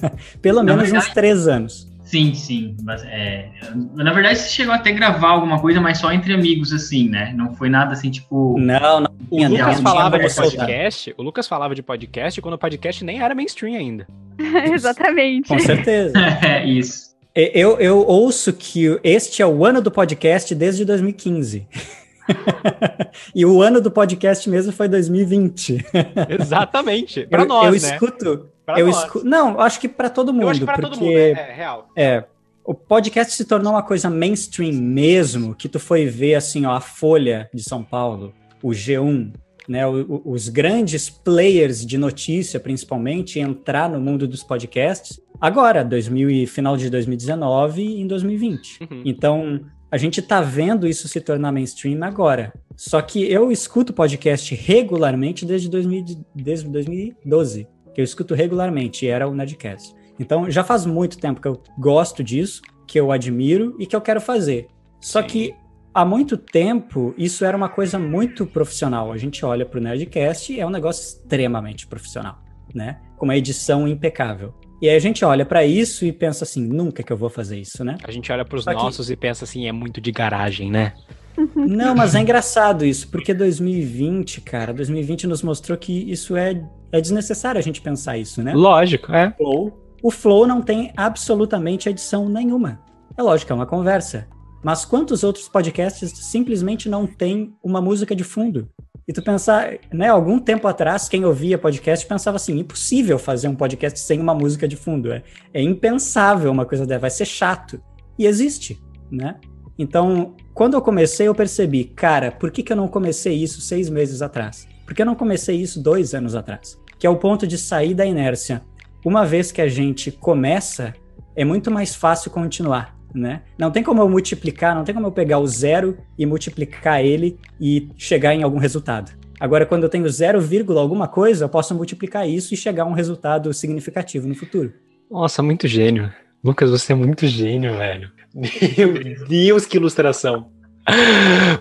Pelo menos uns verdade- três anos. Sim, sim. mas, é, na verdade, você chegou até a gravar alguma coisa, mas só entre amigos, assim, né? Não foi nada assim, tipo. Não, não. O Lucas falava de podcast, o Lucas falava de podcast quando o podcast nem era mainstream ainda. Exatamente. Com certeza. É isso. Eu, eu ouço que este é o ano do podcast desde 2015. e o ano do podcast mesmo foi 2020. Exatamente. Pra eu, nós, eu né? escuto. Pra eu escuto. Não, eu acho que para todo mundo. Eu acho que pra porque, todo mundo, é, é real. É, o podcast se tornou uma coisa mainstream mesmo, que tu foi ver assim, ó, a Folha de São Paulo, o G1, né, os grandes players de notícia, principalmente, entrar no mundo dos podcasts agora, 2000 final de 2019 e em 2020. Uhum. Então, a gente está vendo isso se tornar mainstream agora. Só que eu escuto podcast regularmente desde, 2000, desde 2012, que eu escuto regularmente, e era o Nedcast. Então, já faz muito tempo que eu gosto disso, que eu admiro e que eu quero fazer. Só Sim. que há muito tempo isso era uma coisa muito profissional. A gente olha para o Nerdcast e é um negócio extremamente profissional, né? Com uma edição impecável. E aí a gente olha para isso e pensa assim, nunca que eu vou fazer isso, né? A gente olha para os nossos que... e pensa assim, é muito de garagem, né? Não, mas é engraçado isso, porque 2020, cara, 2020 nos mostrou que isso é, é desnecessário a gente pensar isso, né? Lógico, é. O Flow, o Flow não tem absolutamente edição nenhuma. É lógico, é uma conversa. Mas quantos outros podcasts simplesmente não têm uma música de fundo? E tu pensar, né, algum tempo atrás, quem ouvia podcast pensava assim, impossível fazer um podcast sem uma música de fundo. É, é impensável uma coisa dessa, vai ser chato. E existe, né? Então, quando eu comecei, eu percebi, cara, por que, que eu não comecei isso seis meses atrás? Por que eu não comecei isso dois anos atrás? Que é o ponto de sair da inércia. Uma vez que a gente começa, é muito mais fácil continuar né? Não tem como eu multiplicar, não tem como eu pegar o zero e multiplicar ele e chegar em algum resultado. Agora, quando eu tenho zero vírgula alguma coisa, eu posso multiplicar isso e chegar a um resultado significativo no futuro. Nossa, muito gênio. Lucas, você é muito gênio, velho. Meu Deus, que ilustração.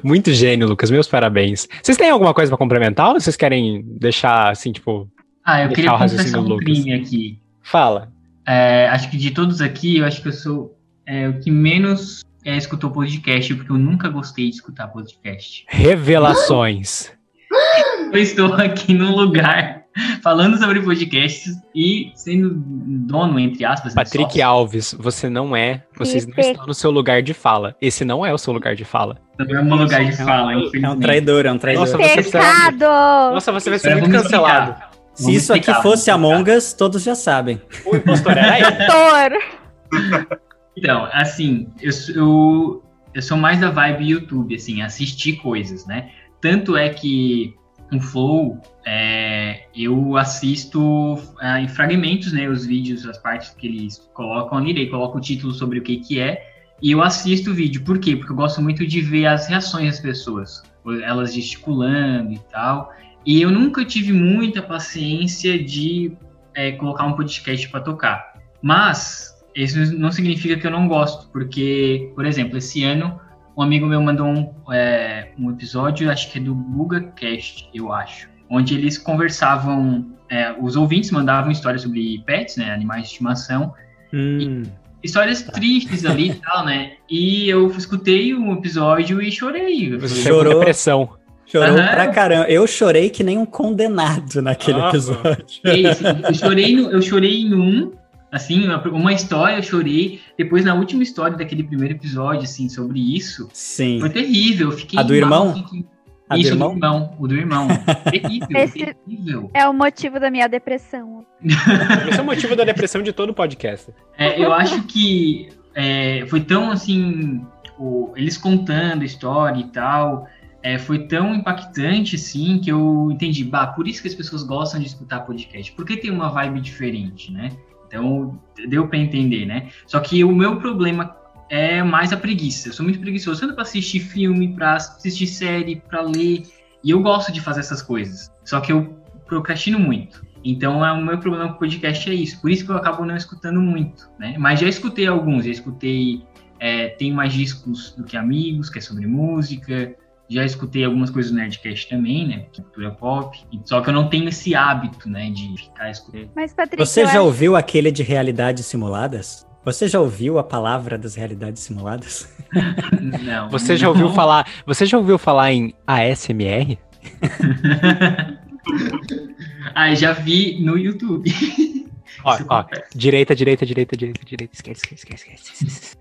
Muito gênio, Lucas. Meus parabéns. Vocês têm alguma coisa para complementar ou vocês querem deixar assim, tipo. Ah, eu queria confessar um crime aqui. Fala. É, acho que de todos aqui, eu acho que eu sou é, o que menos é, escutou podcast, porque eu nunca gostei de escutar podcast. Revelações. eu estou aqui num lugar falando sobre podcasts e sendo dono, entre aspas. Né, Patrick sócio. Alves, você não é, vocês não estão no seu lugar de fala. Esse não é o seu lugar de fala. Não é o meu lugar de fala, é um, é um traidor, é um traidor. Nossa, você, Pecado! Nossa, você vai ser muito cancelado. Se isso aqui fosse Among Us, todos já sabem. O impostor era ele. Então, assim, eu, eu, eu sou mais da vibe YouTube, assim, assistir coisas, né? Tanto é que no Flow é, eu assisto é, em fragmentos, né? Os vídeos, as partes que eles colocam ali, daí coloco o título sobre o que que é, e eu assisto o vídeo. Por quê? Porque eu gosto muito de ver as reações das pessoas, elas gesticulando e tal. E eu nunca tive muita paciência de é, colocar um podcast para tocar. Mas isso não significa que eu não gosto, porque, por exemplo, esse ano um amigo meu mandou um, é, um episódio, acho que é do BugaCast, eu acho, onde eles conversavam, é, os ouvintes mandavam histórias sobre pets, né, animais de estimação, hum, histórias tá. tristes ali e tal, né, e eu escutei um episódio e chorei. Você chorou? Depressão. Chorou uhum. pra caramba. Eu chorei que nem um condenado naquele ah, episódio. É isso, eu chorei no, eu chorei em um, Assim, uma, uma, história eu chorei. Depois, na última história daquele primeiro episódio, assim, sobre isso. Sim. Foi terrível. Fiquei a do irmão? Fiquei... A isso, do irmão? do irmão. O do irmão. terrível, Esse terrível. É o motivo da minha depressão. Esse é o motivo da depressão de todo podcast. É, eu acho que é, foi tão, assim, o, eles contando a história e tal... É, foi tão impactante, assim, que eu entendi, bah, por isso que as pessoas gostam de escutar podcast, porque tem uma vibe diferente, né? Então, deu para entender, né? Só que o meu problema é mais a preguiça. Eu sou muito preguiçoso, tanto para assistir filme, para assistir série, para ler. E eu gosto de fazer essas coisas. Só que eu procrastino muito. Então, é, o meu problema com o podcast é isso. Por isso que eu acabo não escutando muito, né? Mas já escutei alguns. Já escutei... É, tem mais discos do que amigos, que é sobre música. Já escutei algumas coisas do Nerdcast também, né? Cultura pop. Só que eu não tenho esse hábito, né? De ficar escutando. Mas, Patrick, Você já acho... ouviu aquele de realidades simuladas? Você já ouviu a palavra das realidades simuladas? Não. Você já ouviu falar? Você já ouviu falar em ASMR? ah, já vi no YouTube. Ó, ó, direita, direita, direita, direita, direita, esquece, esquece, esquece, esquece.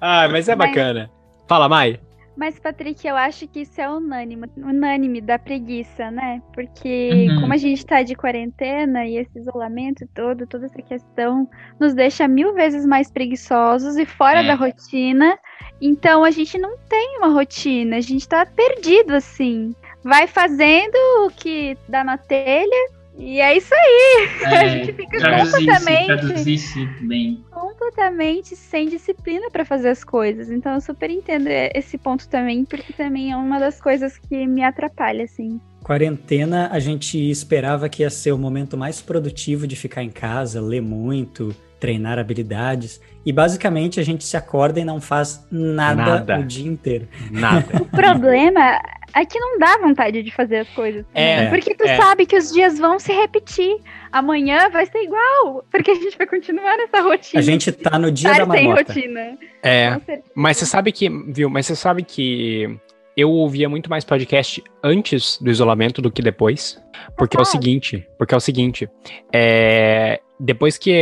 ah, mas é bacana. Fala, Mai. Mas, Patrick, eu acho que isso é unânime, unânime da preguiça, né? Porque uhum. como a gente tá de quarentena e esse isolamento todo, toda essa questão nos deixa mil vezes mais preguiçosos e fora é. da rotina. Então a gente não tem uma rotina, a gente tá perdido assim. vai fazendo o que dá na telha e é isso aí. É, a gente fica completamente, bem. completamente sem disciplina pra fazer as coisas. Então eu super entendo esse ponto também, porque também é uma das coisas que me atrapalha, assim. Quarentena, a gente esperava que ia ser o momento mais produtivo de ficar em casa, ler muito, treinar habilidades. E basicamente a gente se acorda e não faz nada, Nada. o dia inteiro. Nada. O problema é que não dá vontade de fazer as coisas. É, né? Porque tu é. sabe que os dias vão se repetir. Amanhã vai ser igual. Porque a gente vai continuar nessa rotina. A gente tá no dia Estar da sem marmota. rotina. É, mas você sabe que, viu, mas você sabe que eu ouvia muito mais podcast antes do isolamento do que depois. Porque é o seguinte, porque é o seguinte, é, depois que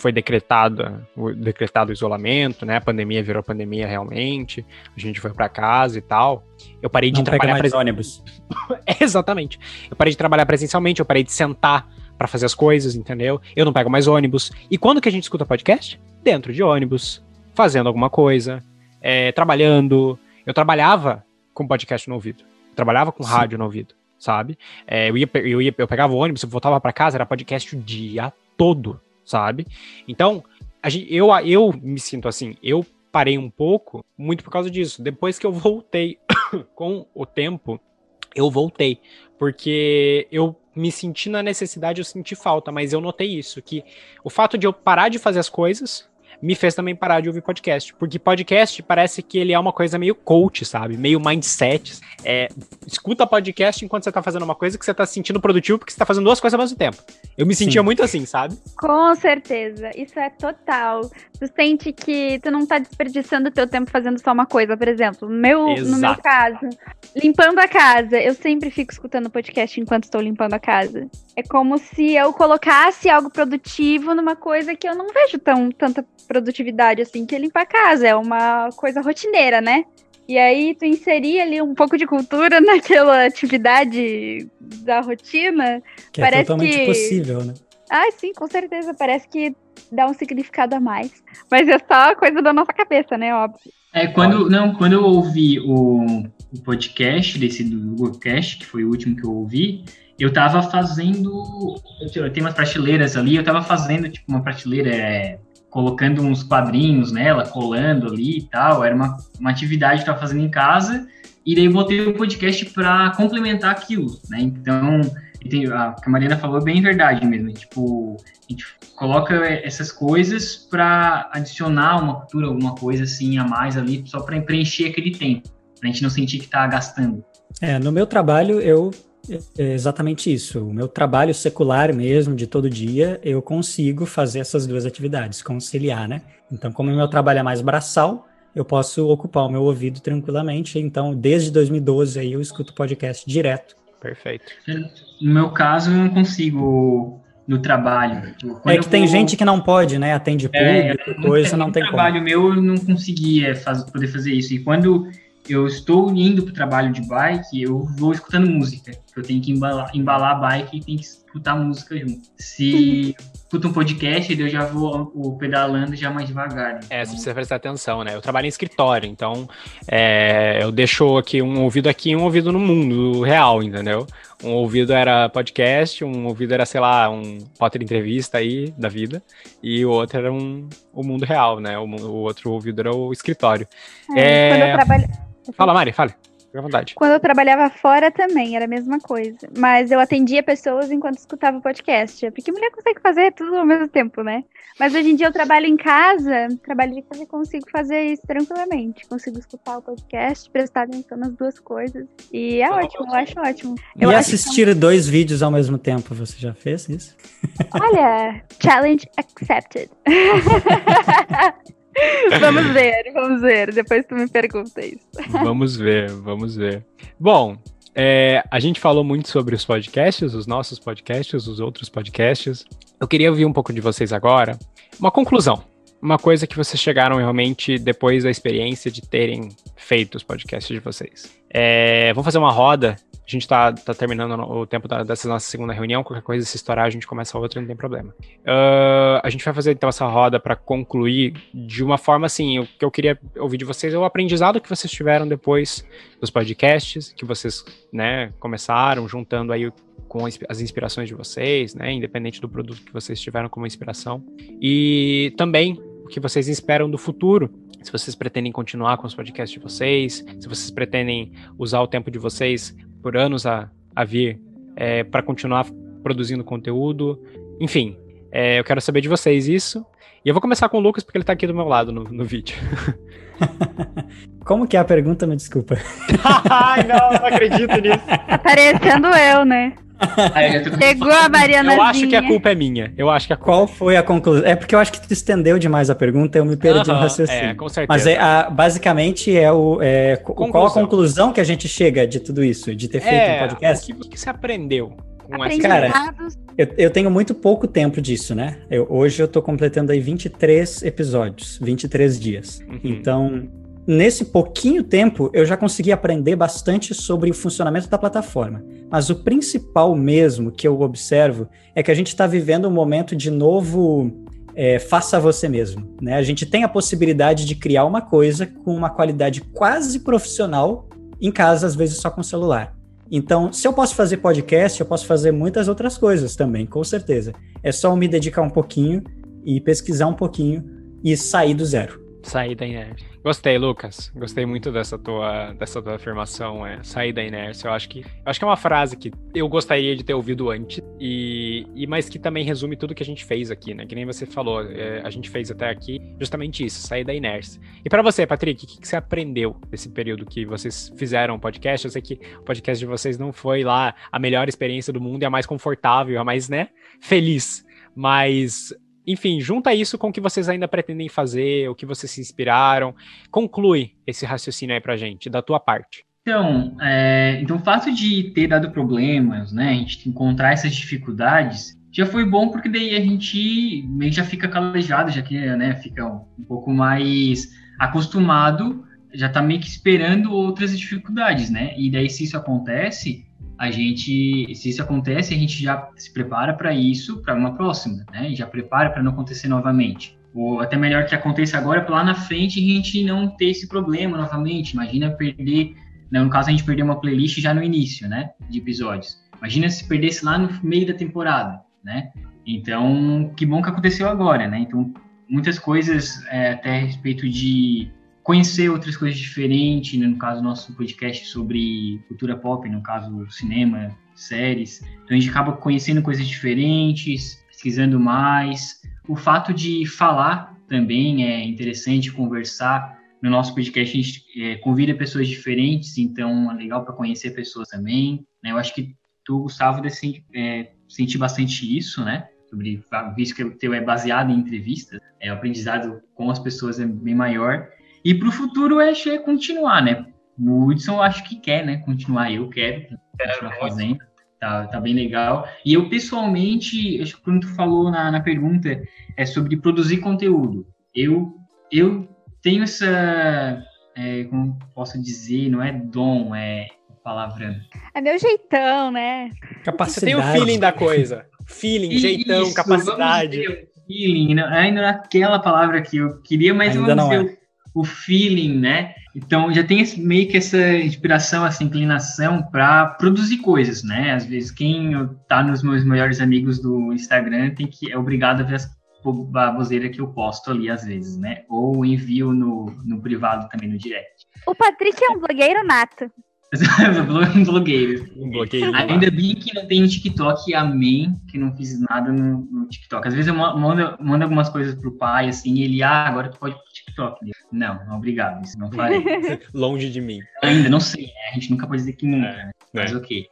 foi decretado, o- decretado o isolamento, né, a pandemia virou pandemia realmente, a gente foi pra casa e tal, eu parei de Não pega trabalhar mais presen- ônibus. Exatamente. Eu parei de trabalhar presencialmente, eu parei de sentar pra fazer as coisas, entendeu? Eu não pego mais ônibus. E quando que a gente escuta podcast? Dentro de ônibus, fazendo alguma coisa, é, trabalhando. Eu trabalhava com podcast no ouvido. Eu trabalhava com Sim. rádio no ouvido, sabe? É, eu, ia, eu, ia, eu pegava o ônibus, eu voltava pra casa, era podcast o dia todo, sabe? Então, gente, eu, eu me sinto assim, eu parei um pouco, muito por causa disso. Depois que eu voltei com o tempo, eu voltei. Porque eu me senti na necessidade, eu senti falta, mas eu notei isso, que o fato de eu parar de fazer as coisas me fez também parar de ouvir podcast. Porque podcast parece que ele é uma coisa meio coach, sabe? Meio mindset. É, escuta podcast enquanto você tá fazendo uma coisa que você tá se sentindo produtivo porque você tá fazendo duas coisas ao mesmo tempo. Eu me sentia Sim. muito assim, sabe? Com certeza, isso é total. Tu sente que tu não tá desperdiçando teu tempo fazendo só uma coisa, por exemplo. No meu, no meu caso, limpando a casa, eu sempre fico escutando podcast enquanto estou limpando a casa. É como se eu colocasse algo produtivo numa coisa que eu não vejo tão, tanta produtividade assim, que é limpar a casa. É uma coisa rotineira, né? E aí tu inserir ali um pouco de cultura naquela atividade da rotina, Que Parece é totalmente que- possível, né? ah, sim, com certeza. Parece que dá um significado a mais. Mas é só coisa da nossa cabeça, né? Óbvio. É, quando, não, quando eu ouvi o, o podcast desse do Googlecast, que foi o último que eu ouvi, eu tava fazendo. Eu tenho umas prateleiras ali, eu tava fazendo tipo uma prateleira, é, colocando uns quadrinhos nela, colando ali e tal. Era uma, uma atividade que eu tava fazendo em casa, e daí botei o podcast para complementar aquilo, né? Então, a a Mariana falou é bem verdade mesmo. Tipo, a gente coloca essas coisas para adicionar uma cultura, alguma coisa assim a mais ali, só para preencher aquele tempo, pra gente não sentir que tá gastando. É, no meu trabalho, eu. É exatamente isso. O meu trabalho secular mesmo, de todo dia, eu consigo fazer essas duas atividades, conciliar, né? Então, como o meu trabalho é mais braçal, eu posso ocupar o meu ouvido tranquilamente. Então, desde 2012 aí eu escuto podcast direto. Perfeito. No meu caso, eu não consigo no trabalho. Quando é que tem vou- gente que não pode, né? Atende É, público, coisa, não tem como. trabalho meu, eu não conseguia faz- poder fazer isso. E quando eu estou indo para o trabalho de bike, eu vou escutando música. Eu tenho que embalar, embalar a bike e tem que escutar música junto. Se escuto um podcast, eu já vou o, pedalando já mais devagar. É, Então, você precisa prestar atenção, né? Eu trabalho em escritório, então é, eu deixo aqui um ouvido aqui e um ouvido no mundo real, entendeu? Um ouvido era podcast, um ouvido era, sei lá, um Potter entrevista aí da vida, e o outro era um, o mundo real, né? O, o outro ouvido era o escritório. É, Quando eu trabalho. Fala, Mari, fale. Fica à vontade. Quando eu trabalhava fora também era a mesma coisa. Mas eu atendia pessoas enquanto escutava o podcast. Porque mulher consegue fazer tudo ao mesmo tempo, né? Mas hoje em dia eu trabalho em casa, trabalho de casa e consigo fazer isso tranquilamente. Consigo escutar o podcast, prestar atenção nas duas coisas. E é Eu ótimo, eu acho ótimo. E Eu acho assistir dois vídeos ao mesmo tempo, você já fez isso? Olha, challenge accepted. vamos ver, vamos ver. Depois tu me pergunta isso. Vamos ver, vamos ver. Bom, é, a gente falou muito sobre os podcasts, os nossos podcasts, os outros podcasts. Eu queria ouvir um pouco de vocês agora. Uma conclusão. Uma coisa que vocês chegaram realmente depois da experiência de terem feito os podcasts de vocês. É, vamos fazer uma roda A gente tá, tá terminando o tempo da, dessa nossa segunda reunião. Qualquer coisa, se estourar, a gente começa outra, não tem problema. Uh, a gente vai fazer então essa roda para concluir de uma forma assim. O que eu queria ouvir de vocês é o aprendizado que vocês tiveram depois dos podcasts, que vocês né, começaram, juntando aí com as inspirações de vocês, né? Independente do produto que vocês tiveram como inspiração. E também o que vocês esperam do futuro se vocês pretendem continuar com os podcasts de vocês, se vocês pretendem usar o tempo de vocês por anos a, a vir é, para continuar produzindo conteúdo. Enfim, é, eu quero saber de vocês isso. E eu vou começar com o Lucas, porque ele está aqui do meu lado no, no vídeo. Como que é a pergunta? Me desculpa. Ai, não, não acredito nisso. Tá parecendo eu, né? Chegou a Mariana. Eu acho que a culpa é minha. Eu acho que a culpa... Qual foi a conclusão? É porque eu acho que tu estendeu demais a pergunta, eu me perdi uh -huh, no raciocínio. É, com certeza. Mas é, a, basicamente é o é, qual a conclusão que a gente chega de tudo isso, de ter feito é, um podcast? O que, o que você aprendeu? Com essa... Cara, eu, eu, tenho muito pouco tempo disso, né? Eu, hoje eu tô completando aí 23 episódios, 23 dias. Uhum. Então, nesse pouquinho tempo, eu já consegui aprender bastante sobre o funcionamento da plataforma. Mas o principal mesmo que eu observo é que a gente está vivendo um momento de novo é, faça você mesmo. Né? A gente tem a possibilidade de criar uma coisa com uma qualidade quase profissional em casa, às vezes só com celular. Então, se eu posso fazer podcast, eu posso fazer muitas outras coisas também, com certeza. É só me dedicar um pouquinho e pesquisar um pouquinho e sair do zero. Sair da inércia. Gostei, Lucas. Gostei muito dessa tua, dessa tua afirmação, é, sair da inércia. Eu acho que, eu acho que é uma frase que eu gostaria de ter ouvido antes, e, e mas que também resume tudo que a gente fez aqui, né? Que nem você falou, é, a gente fez até aqui justamente isso, sair da inércia. E para você, Patrick, o que, que, você aprendeu desse período que vocês fizeram o podcast? Eu sei que o podcast de vocês não foi lá a melhor experiência do mundo e a mais confortável, a mais, né, feliz. Mas enfim, junta isso com o que vocês ainda pretendem fazer, o que vocês se inspiraram. Conclui esse raciocínio aí pra gente, da tua parte. Então, é, então o fato de ter dado problemas, né, a gente encontrar essas dificuldades, já foi bom porque daí a gente meio já fica calejado, já que né, fica um, pouco mais acostumado, já tá meio que esperando outras dificuldades, né? E daí se isso acontece, a gente, se isso acontece, a gente já se prepara para isso, para uma próxima, né? Já prepara para não acontecer novamente. Ou até melhor que aconteça agora, para lá na frente a gente não ter esse problema novamente. Imagina perder, né? no caso a gente perder uma playlist já no início, né? De episódios. Imagina se perdesse lá no meio da temporada, né? Então, que bom que aconteceu agora, né? Então, muitas coisas é, até a respeito de conhecer outras coisas diferentes, né? no caso nosso podcast sobre cultura pop, no caso cinema, séries. Então a gente acaba conhecendo coisas diferentes, pesquisando mais. O fato de falar também é interessante conversar. No nosso podcast a gente é, convida pessoas diferentes, então é legal para conhecer pessoas também. Né? Eu acho que tu, Gustavo, deve é, sentir bastante isso, né? Sobre, visto que o teu é baseado em entrevistas, é, o aprendizado com as pessoas é bem maior. E para o futuro é continuar, né? O Hudson eu acho que quer, né? Continuar, eu quero continuar fazendo. Tá, tá bem legal. E eu, pessoalmente, acho que quando tu falou na, na pergunta, é sobre produzir conteúdo. Eu, eu tenho essa, é, como posso dizer, não é dom, é palavra... É meu jeitão, né? Capacidade. Você tem o feeling da coisa. Feeling, Isso, jeitão, capacidade. feeling, não, ainda naquela palavra que eu queria, mas ainda não é o feeling, né? Então já tem esse, meio que essa inspiração, essa inclinação para produzir coisas, né? Às vezes quem tá nos meus melhores amigos do Instagram tem que é obrigado a ver as baboseira que eu posto ali às vezes, né? Ou envio no, no privado também no direct. O Patrick é um blogueiro nato. um blogueiro. Um blogueiro. Ainda bem que não tem um TikTok, amém, que não fiz nada no, no, TikTok. Às vezes eu mando, mando algumas coisas pro pai, assim, e ele, ah, agora tu pode ir pro TikTok. Não, obrigado, isso não farei. Longe de mim. Ainda, não sei, né? A gente nunca pode dizer que nunca, é, né? Mas é. ok.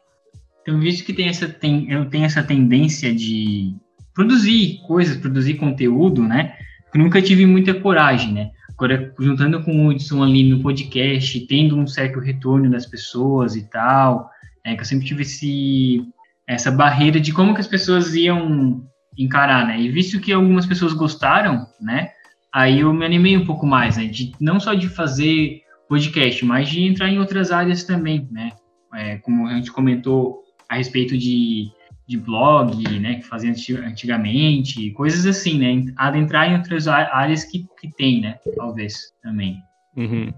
Então, visto que tem essa, tem, eu tenho essa tendência de produzir coisas, produzir conteúdo, né? Eu nunca tive muita coragem, né? Agora, juntando com o Hudson ali no podcast, tendo um certo retorno das pessoas e tal, é, que eu sempre tive esse, essa barreira de como que as pessoas iam encarar, né? E visto que algumas pessoas gostaram, né? Aí eu me animei um pouco mais, né? De, não só de fazer podcast, mas de entrar em outras áreas também, né? é, como a gente comentou a respeito de, de blog, né, que fazia antigamente, coisas assim, né, adentrar em outras áreas que, que tem, né, talvez, também. Uhum.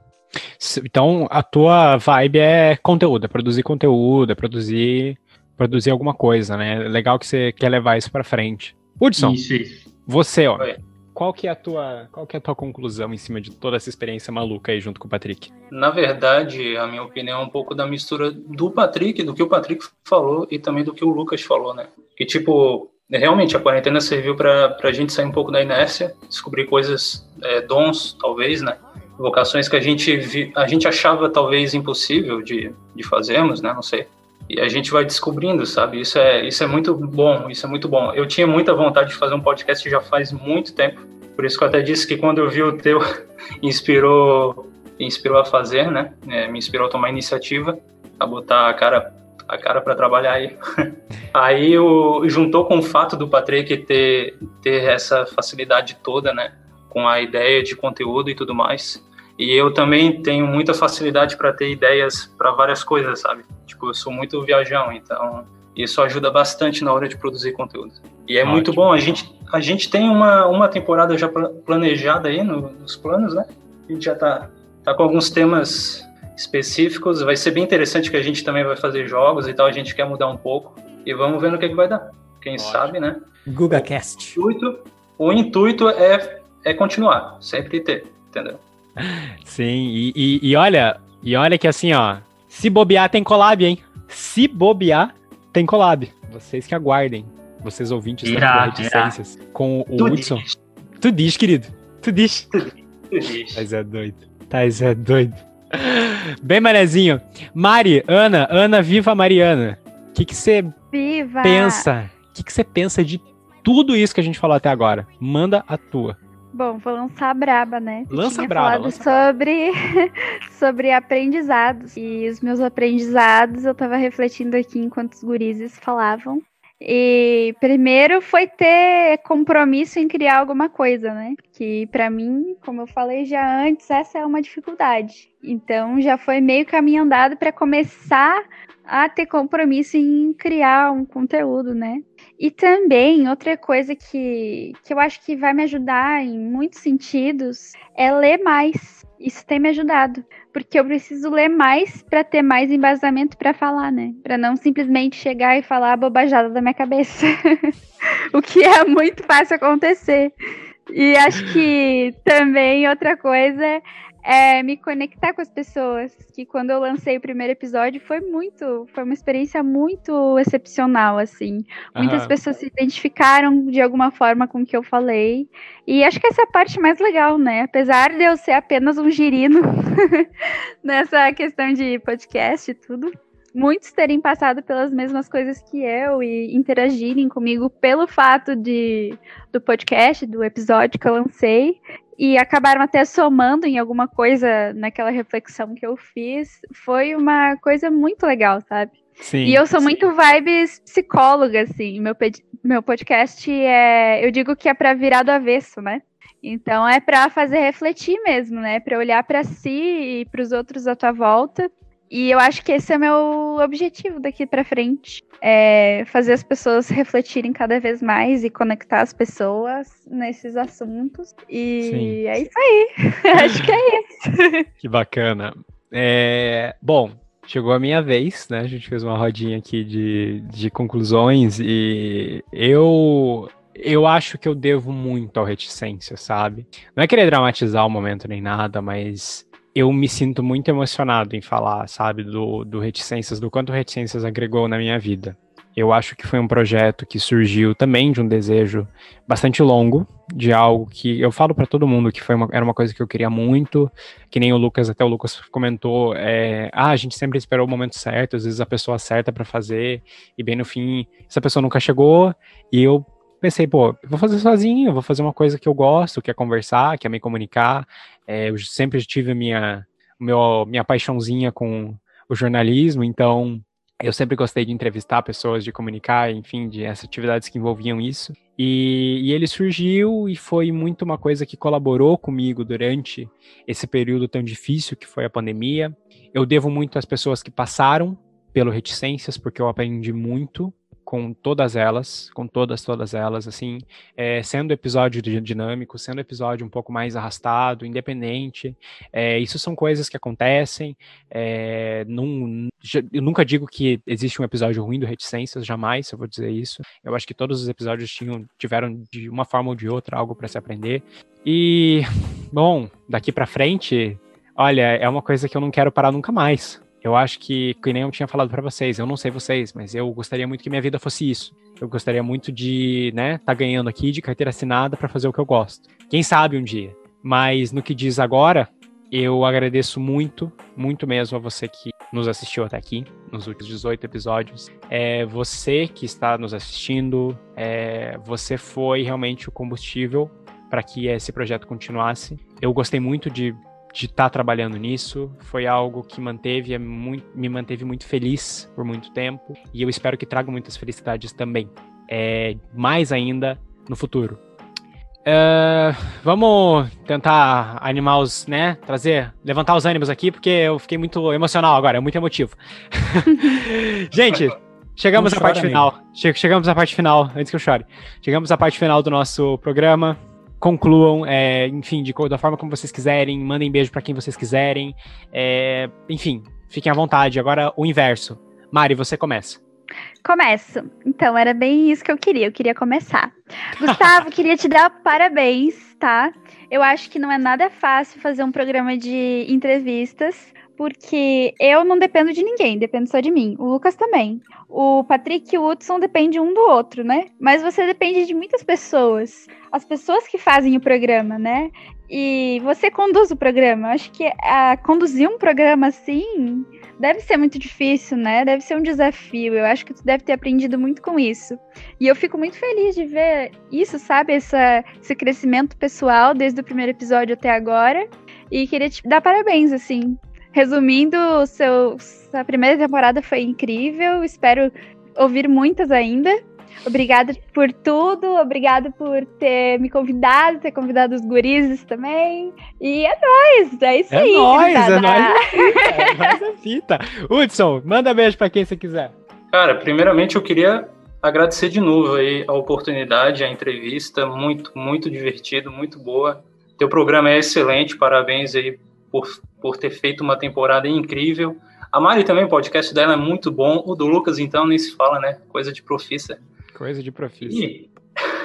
Então, a tua vibe é conteúdo, é produzir conteúdo, é produzir, produzir alguma coisa, né? Legal que você quer levar isso para frente. Hudson, isso, isso. você, ó, Oi. Qual que é a tua, qual que é a tua conclusão em cima de toda essa experiência maluca aí junto com o Patrick? Na verdade, a minha opinião é um pouco da mistura do Patrick, do que o Patrick falou e também do que o Lucas falou, né? Que tipo, realmente a quarentena serviu para a gente sair um pouco da inércia, descobrir coisas, é, dons, talvez, né? vocações que a gente, vi, a gente achava talvez impossível de, de fazermos, né? Não sei. E a gente vai descobrindo, sabe? Isso é, isso é muito bom, isso é muito bom. Eu tinha muita vontade de fazer um podcast já faz muito tempo, por isso que eu até disse que quando eu vi o teu, inspirou, inspirou a fazer, né? É, me inspirou a tomar iniciativa, a botar a cara a cara para trabalhar aí. aí o, juntou com o fato do Patrick ter, ter essa facilidade toda, né? Com a ideia de conteúdo e tudo mais. E eu também tenho muita facilidade para ter ideias para várias coisas, sabe? Tipo, eu sou muito viajão, então isso ajuda bastante na hora de produzir conteúdo. E é Ótimo. muito bom. A gente, a gente tem uma, uma temporada já planejada aí no, nos planos, né? A gente já tá, tá com alguns temas específicos. Vai ser bem interessante que a gente também vai fazer jogos e tal. A gente quer mudar um pouco. E vamos ver no que, que vai dar. Quem Ótimo. sabe, né? GugaCast. O intuito, o intuito é, é continuar, sempre ter, entendeu? Sim, e, e, e, olha, e olha que assim, ó, se bobear tem collab, hein? Se bobear tem collab. Vocês que aguardem, vocês ouvintes irá, da Reticências, com o tu Hudson. Diz. Tu diz, querido. Tu diz. Tu diz. Mas é doido. Tais é doido. Bem manezinho. Mari, Ana, Ana Viva Mariana. O que você pensa? O que você pensa de tudo isso que a gente falou até agora? Manda a tua. Bom, vou lançar a braba, né? Lança tinha braba. falado lança sobre, sobre aprendizados. E os meus aprendizados eu tava refletindo aqui enquanto os gurizes falavam. E primeiro foi ter compromisso em criar alguma coisa, né? Que para mim, como eu falei já antes, essa é uma dificuldade. Então já foi meio caminho andado para começar a ter compromisso em criar um conteúdo, né? E também, outra coisa que, que eu acho que vai me ajudar em muitos sentidos é ler mais. Isso tem me ajudado, porque eu preciso ler mais para ter mais embasamento para falar, né? Para não simplesmente chegar e falar a bobajada da minha cabeça. o que é muito fácil acontecer. E acho que também outra coisa é me conectar com as pessoas. Que quando eu lancei o primeiro episódio foi muito, foi uma experiência muito excepcional, assim. Muitas pessoas se identificaram de alguma forma com o que eu falei. E acho que essa é a parte mais legal, né? Apesar de eu ser apenas um girino nessa questão de podcast e tudo. Muitos terem passado pelas mesmas coisas que eu e interagirem comigo pelo fato de do podcast, do episódio que eu lancei e acabaram até somando em alguma coisa naquela reflexão que eu fiz, foi uma coisa muito legal, sabe? Sim, e eu sou sim. muito vibes psicóloga, assim. Meu, meu podcast é. Eu digo que é para virar do avesso, né? Então é para fazer refletir mesmo, né? Para olhar para si e para os outros à tua volta e eu acho que esse é o meu objetivo daqui para frente. É fazer as pessoas refletirem cada vez mais e conectar as pessoas nesses assuntos. E Sim. é isso aí. acho que é isso. Que bacana. É, bom, chegou a minha vez, né? A gente fez uma rodinha aqui de, de conclusões e eu eu acho que eu devo muito ao reticência, sabe? Não é querer dramatizar o momento nem nada, mas eu me sinto muito emocionado em falar, sabe, do, do Reticências, do quanto Reticências agregou na minha vida. Eu acho que foi um projeto que surgiu também de um desejo bastante longo, de algo que eu falo para todo mundo que foi uma, era uma coisa que eu queria muito, que nem o Lucas, até o Lucas comentou, é, ah, a gente sempre esperou o momento certo, às vezes a pessoa certa para fazer, e bem no fim, essa pessoa nunca chegou, e eu pensei, pô, vou fazer sozinho, vou fazer uma coisa que eu gosto, que é conversar, que é me comunicar. É, eu sempre tive minha, meu, minha paixãozinha com o jornalismo, então eu sempre gostei de entrevistar pessoas, de comunicar, enfim, de essas atividades que envolviam isso. E, e ele surgiu e foi muito uma coisa que colaborou comigo durante esse período tão difícil que foi a pandemia. Eu devo muito às pessoas que passaram pelo Reticências, porque eu aprendi muito com todas elas, com todas, todas elas, assim, é, sendo episódio dinâmico, sendo episódio um pouco mais arrastado, independente, é, isso são coisas que acontecem, é, num, eu nunca digo que existe um episódio ruim do Reticências, jamais eu vou dizer isso, eu acho que todos os episódios tinham, tiveram de uma forma ou de outra algo para se aprender, e, bom, daqui para frente, olha, é uma coisa que eu não quero parar nunca mais, eu acho que, que nem eu tinha falado para vocês, eu não sei vocês, mas eu gostaria muito que minha vida fosse isso. Eu gostaria muito de, né, tá ganhando aqui de carteira assinada para fazer o que eu gosto. Quem sabe um dia. Mas no que diz agora, eu agradeço muito, muito mesmo a você que nos assistiu até aqui, nos últimos 18 episódios. É você que está nos assistindo, é, você foi realmente o combustível para que esse projeto continuasse. Eu gostei muito de de estar tá trabalhando nisso. Foi algo que manteve, é muito, me manteve muito feliz por muito tempo. E eu espero que traga muitas felicidades também. É, mais ainda no futuro. Uh, vamos tentar animar os, né? Trazer, levantar os ânimos aqui, porque eu fiquei muito emocional agora, é muito emotivo. Gente, chegamos à parte final. Chegamos à parte final, antes que eu chore. Chegamos à parte final do nosso programa concluam, é, enfim, de, da forma como vocês quiserem, mandem beijo para quem vocês quiserem, é, enfim, fiquem à vontade. Agora o inverso. Mari, você começa. Começo. Então, era bem isso que eu queria. Eu queria começar. Gustavo, queria te dar parabéns, tá? Eu acho que não é nada fácil fazer um programa de entrevistas, porque eu não dependo de ninguém, dependo só de mim. O Lucas também. O Patrick e o Hudson dependem um do outro, né? Mas você depende de muitas pessoas as pessoas que fazem o programa, né? E você conduz o programa. Acho que a, conduzir um programa assim deve ser muito difícil, né? Deve ser um desafio. Eu acho que tu deve ter aprendido muito com isso. E eu fico muito feliz de ver isso, sabe? Essa, esse crescimento pessoal desde o primeiro episódio até agora. E queria te dar parabéns, assim. Resumindo, seu, a primeira temporada foi incrível. Espero ouvir muitas ainda. Obrigada por tudo, obrigada por ter me convidado, ter convidado os gurizes também. E é nóis, é isso é aí. Nóis, é nóis, é nóis a fita. Hudson, manda beijo pra quem você quiser. Cara, primeiramente eu queria agradecer de novo aí a oportunidade, a entrevista, muito, muito divertido, muito boa. Teu programa é excelente, parabéns aí por, por ter feito uma temporada incrível. A Mari também, o podcast dela é muito bom. O do Lucas, então, nem se fala, né? Coisa de profissa. Coisa de profissa. E...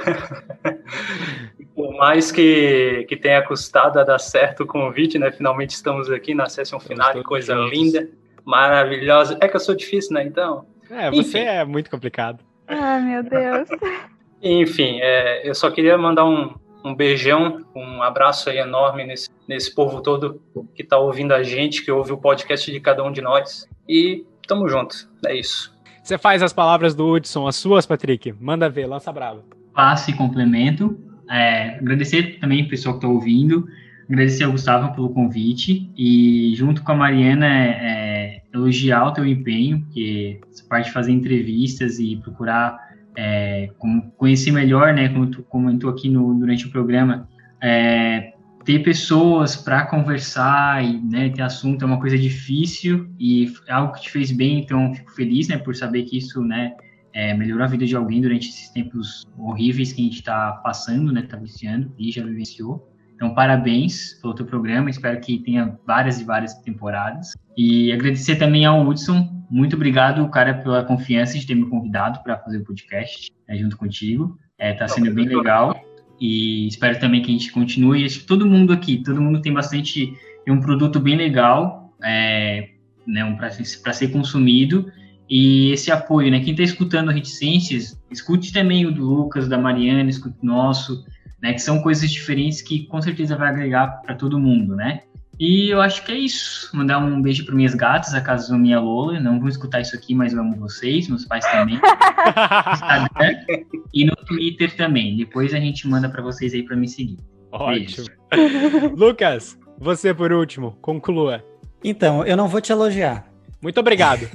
Por mais que, que tenha custado a dar certo o convite, né? Finalmente estamos aqui na sessão final, coisa juntos. linda, maravilhosa. É que eu sou difícil, né? Então. É, você Enfim. é muito complicado. Ah, meu Deus. Enfim, é, eu só queria mandar um, um beijão, um abraço aí enorme nesse, nesse povo todo que está ouvindo a gente, que ouve o podcast de cada um de nós. E tamo junto. É isso. Você faz as palavras do Hudson, as suas, Patrick. Manda ver, lança brava. Passe e complemento. É, agradecer também o pessoal que está ouvindo. Agradecer ao Gustavo pelo convite. E junto com a Mariana, é, é, elogiar o teu empenho, porque essa parte de fazer entrevistas e procurar é, conhecer melhor, né, como tu comentou aqui no, durante o programa, é, ter pessoas para conversar e né, ter assunto é uma coisa difícil e é algo que te fez bem, então fico feliz né, por saber que isso né, é, melhorou a vida de alguém durante esses tempos horríveis que a gente está passando, né, está viciando e já vivenciou. Então, parabéns pelo teu programa, espero que tenha várias e várias temporadas. E agradecer também ao Hudson, muito obrigado, cara, pela confiança de ter me convidado para fazer o podcast né, junto contigo. Está é, sendo bem legal. E espero também que a gente continue. Acho que todo mundo aqui, todo mundo tem bastante, tem um produto bem legal, é, né, um, para ser consumido. E esse apoio, né? Quem está escutando Reticências, escute também o do Lucas, da Mariana, escute o nosso, né? Que são coisas diferentes que com certeza vai agregar para todo mundo, né? E eu acho que é isso. Mandar um beijo para minhas gatas, a casa minha Lola. Não vão escutar isso aqui, mas eu amo vocês, meus pais também. e no Twitter também. Depois a gente manda para vocês aí para me seguir. Ótimo. Lucas, você por último, conclua. Então, eu não vou te elogiar. Muito obrigado.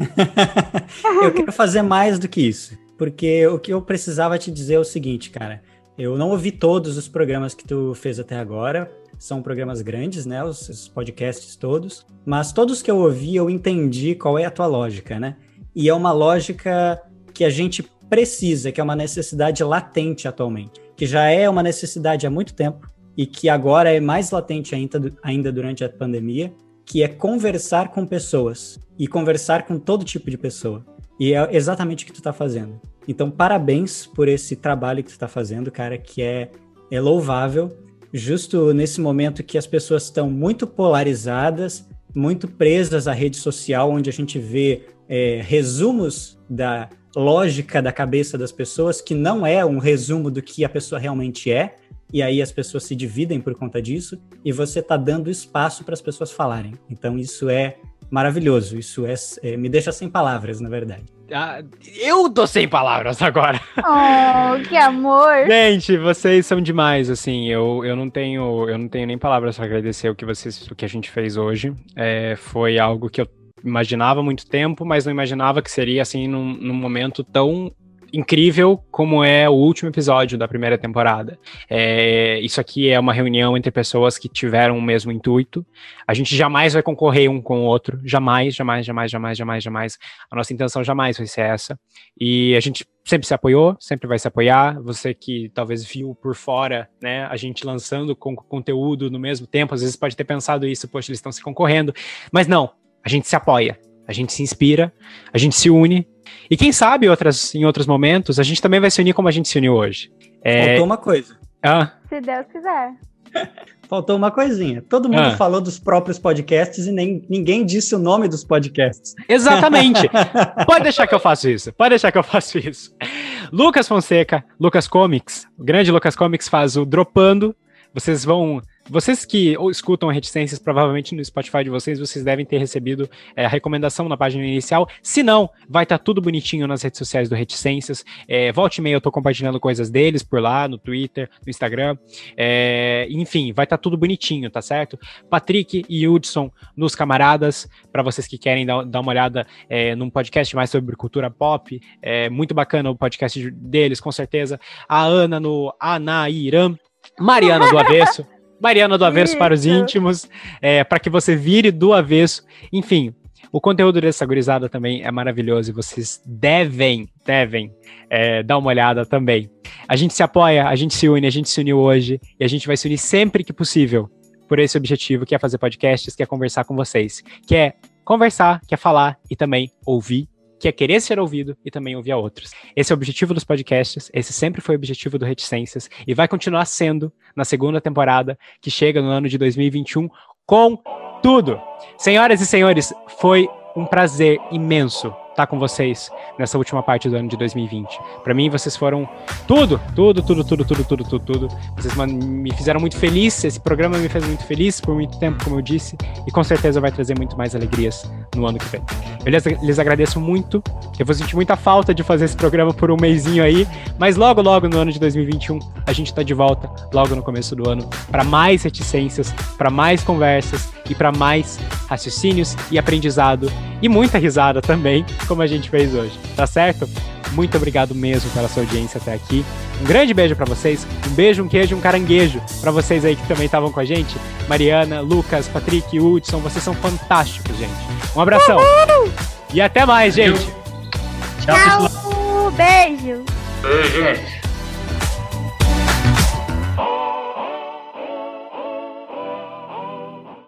eu quero fazer mais do que isso. Porque o que eu precisava te dizer é o seguinte, cara. Eu não ouvi todos os programas que tu fez até agora, são programas grandes, né? Os, os, podcasts todos. Mas todos que eu ouvi, eu entendi qual é a tua lógica, né? e é uma lógica que a gente precisa, que é uma necessidade latente atualmente, que já é uma necessidade há muito tempo e que agora é mais latente ainda, ainda durante a pandemia, que é conversar com pessoas e conversar com todo tipo de pessoa. E é exatamente o que tu está fazendo. Então, parabéns por esse trabalho que tu está fazendo, cara, que é, é louvável. Justo nesse momento que as pessoas estão muito polarizadas, muito presas à rede social, onde a gente vê é, resumos da lógica da cabeça das pessoas, que não é um resumo do que a pessoa realmente é, e aí as pessoas se dividem por conta disso, e você está dando espaço para as pessoas falarem. Então, isso é maravilhoso. Isso é, é, me deixa sem palavras, na verdade. Ah, eu tô sem palavras agora. Oh, que amor! Gente, vocês são demais, assim. Eu, eu não tenho eu não tenho nem palavras para agradecer o que vocês o que a gente fez hoje. É, foi algo que eu imaginava há muito tempo, mas não imaginava que seria assim num, num momento tão incrível como é o último episódio da primeira temporada. É, isso aqui é uma reunião entre pessoas que tiveram o mesmo intuito. A gente jamais vai concorrer um com o outro, jamais, jamais, jamais, jamais, jamais, jamais. A nossa intenção jamais vai ser essa. E a gente sempre se apoiou, sempre vai se apoiar. Você que talvez viu por fora, né, a gente lançando com conteúdo no mesmo tempo, às vezes pode ter pensado isso, poxa, eles estão se concorrendo. Mas não, a gente se apoia, a gente se inspira, a gente se une e quem sabe outras, em outros momentos a gente também vai se unir como a gente se uniu hoje. É... Faltou uma coisa. Ah. Se Deus quiser. Faltou uma coisinha. Todo mundo ah. falou dos próprios podcasts e nem, ninguém disse o nome dos podcasts. Exatamente. Pode deixar que eu faço isso. Pode deixar que eu faço isso. Lucas Fonseca, Lucas Comics, o grande Lucas Comics faz o Dropando. Vocês vão vocês que escutam Reticências, provavelmente no Spotify de vocês, vocês devem ter recebido é, a recomendação na página inicial. Se não, vai estar tá tudo bonitinho nas redes sociais do Reticências. É, volte e meia, eu estou compartilhando coisas deles por lá, no Twitter, no Instagram. É, enfim, vai estar tá tudo bonitinho, tá certo? Patrick e Hudson nos camaradas, para vocês que querem dar, dar uma olhada é, num podcast mais sobre cultura pop. É muito bacana o podcast deles, com certeza. A Ana no Anairam. Mariana do Avesso. Mariana do Avesso para os íntimos, é, para que você vire do avesso. Enfim, o conteúdo dessa gurizada também é maravilhoso e vocês devem, devem é, dar uma olhada também. A gente se apoia, a gente se une, a gente se uniu hoje e a gente vai se unir sempre que possível por esse objetivo que é fazer podcasts, que é conversar com vocês, que é conversar, que é falar e também ouvir que é querer ser ouvido e também ouvir a outros. Esse é o objetivo dos podcasts, esse sempre foi o objetivo do Reticências e vai continuar sendo na segunda temporada, que chega no ano de 2021 com tudo. Senhoras e senhores, foi um prazer imenso estar com vocês nessa última parte do ano de 2020. Para mim, vocês foram tudo, tudo, tudo, tudo, tudo, tudo, tudo, tudo. Vocês me fizeram muito feliz, esse programa me fez muito feliz por muito tempo, como eu disse, e com certeza vai trazer muito mais alegrias no ano que vem. Eu lhes, lhes agradeço muito, eu vou sentir muita falta de fazer esse programa por um mêsinho aí, mas logo, logo no ano de 2021, a gente tá de volta, logo no começo do ano, para mais reticências, para mais conversas e para mais raciocínios e aprendizado e muita risada também, como a gente fez hoje, tá certo? Muito obrigado mesmo pela sua audiência até aqui. Um grande beijo para vocês, um beijo, um queijo, um caranguejo para vocês aí que também estavam com a gente. Mariana, Lucas, Patrick, Hudson, vocês são fantásticos, gente. Um abração. Uhul! E até mais, gente. Tchau, Tchau. Beijo. Beijo, gente.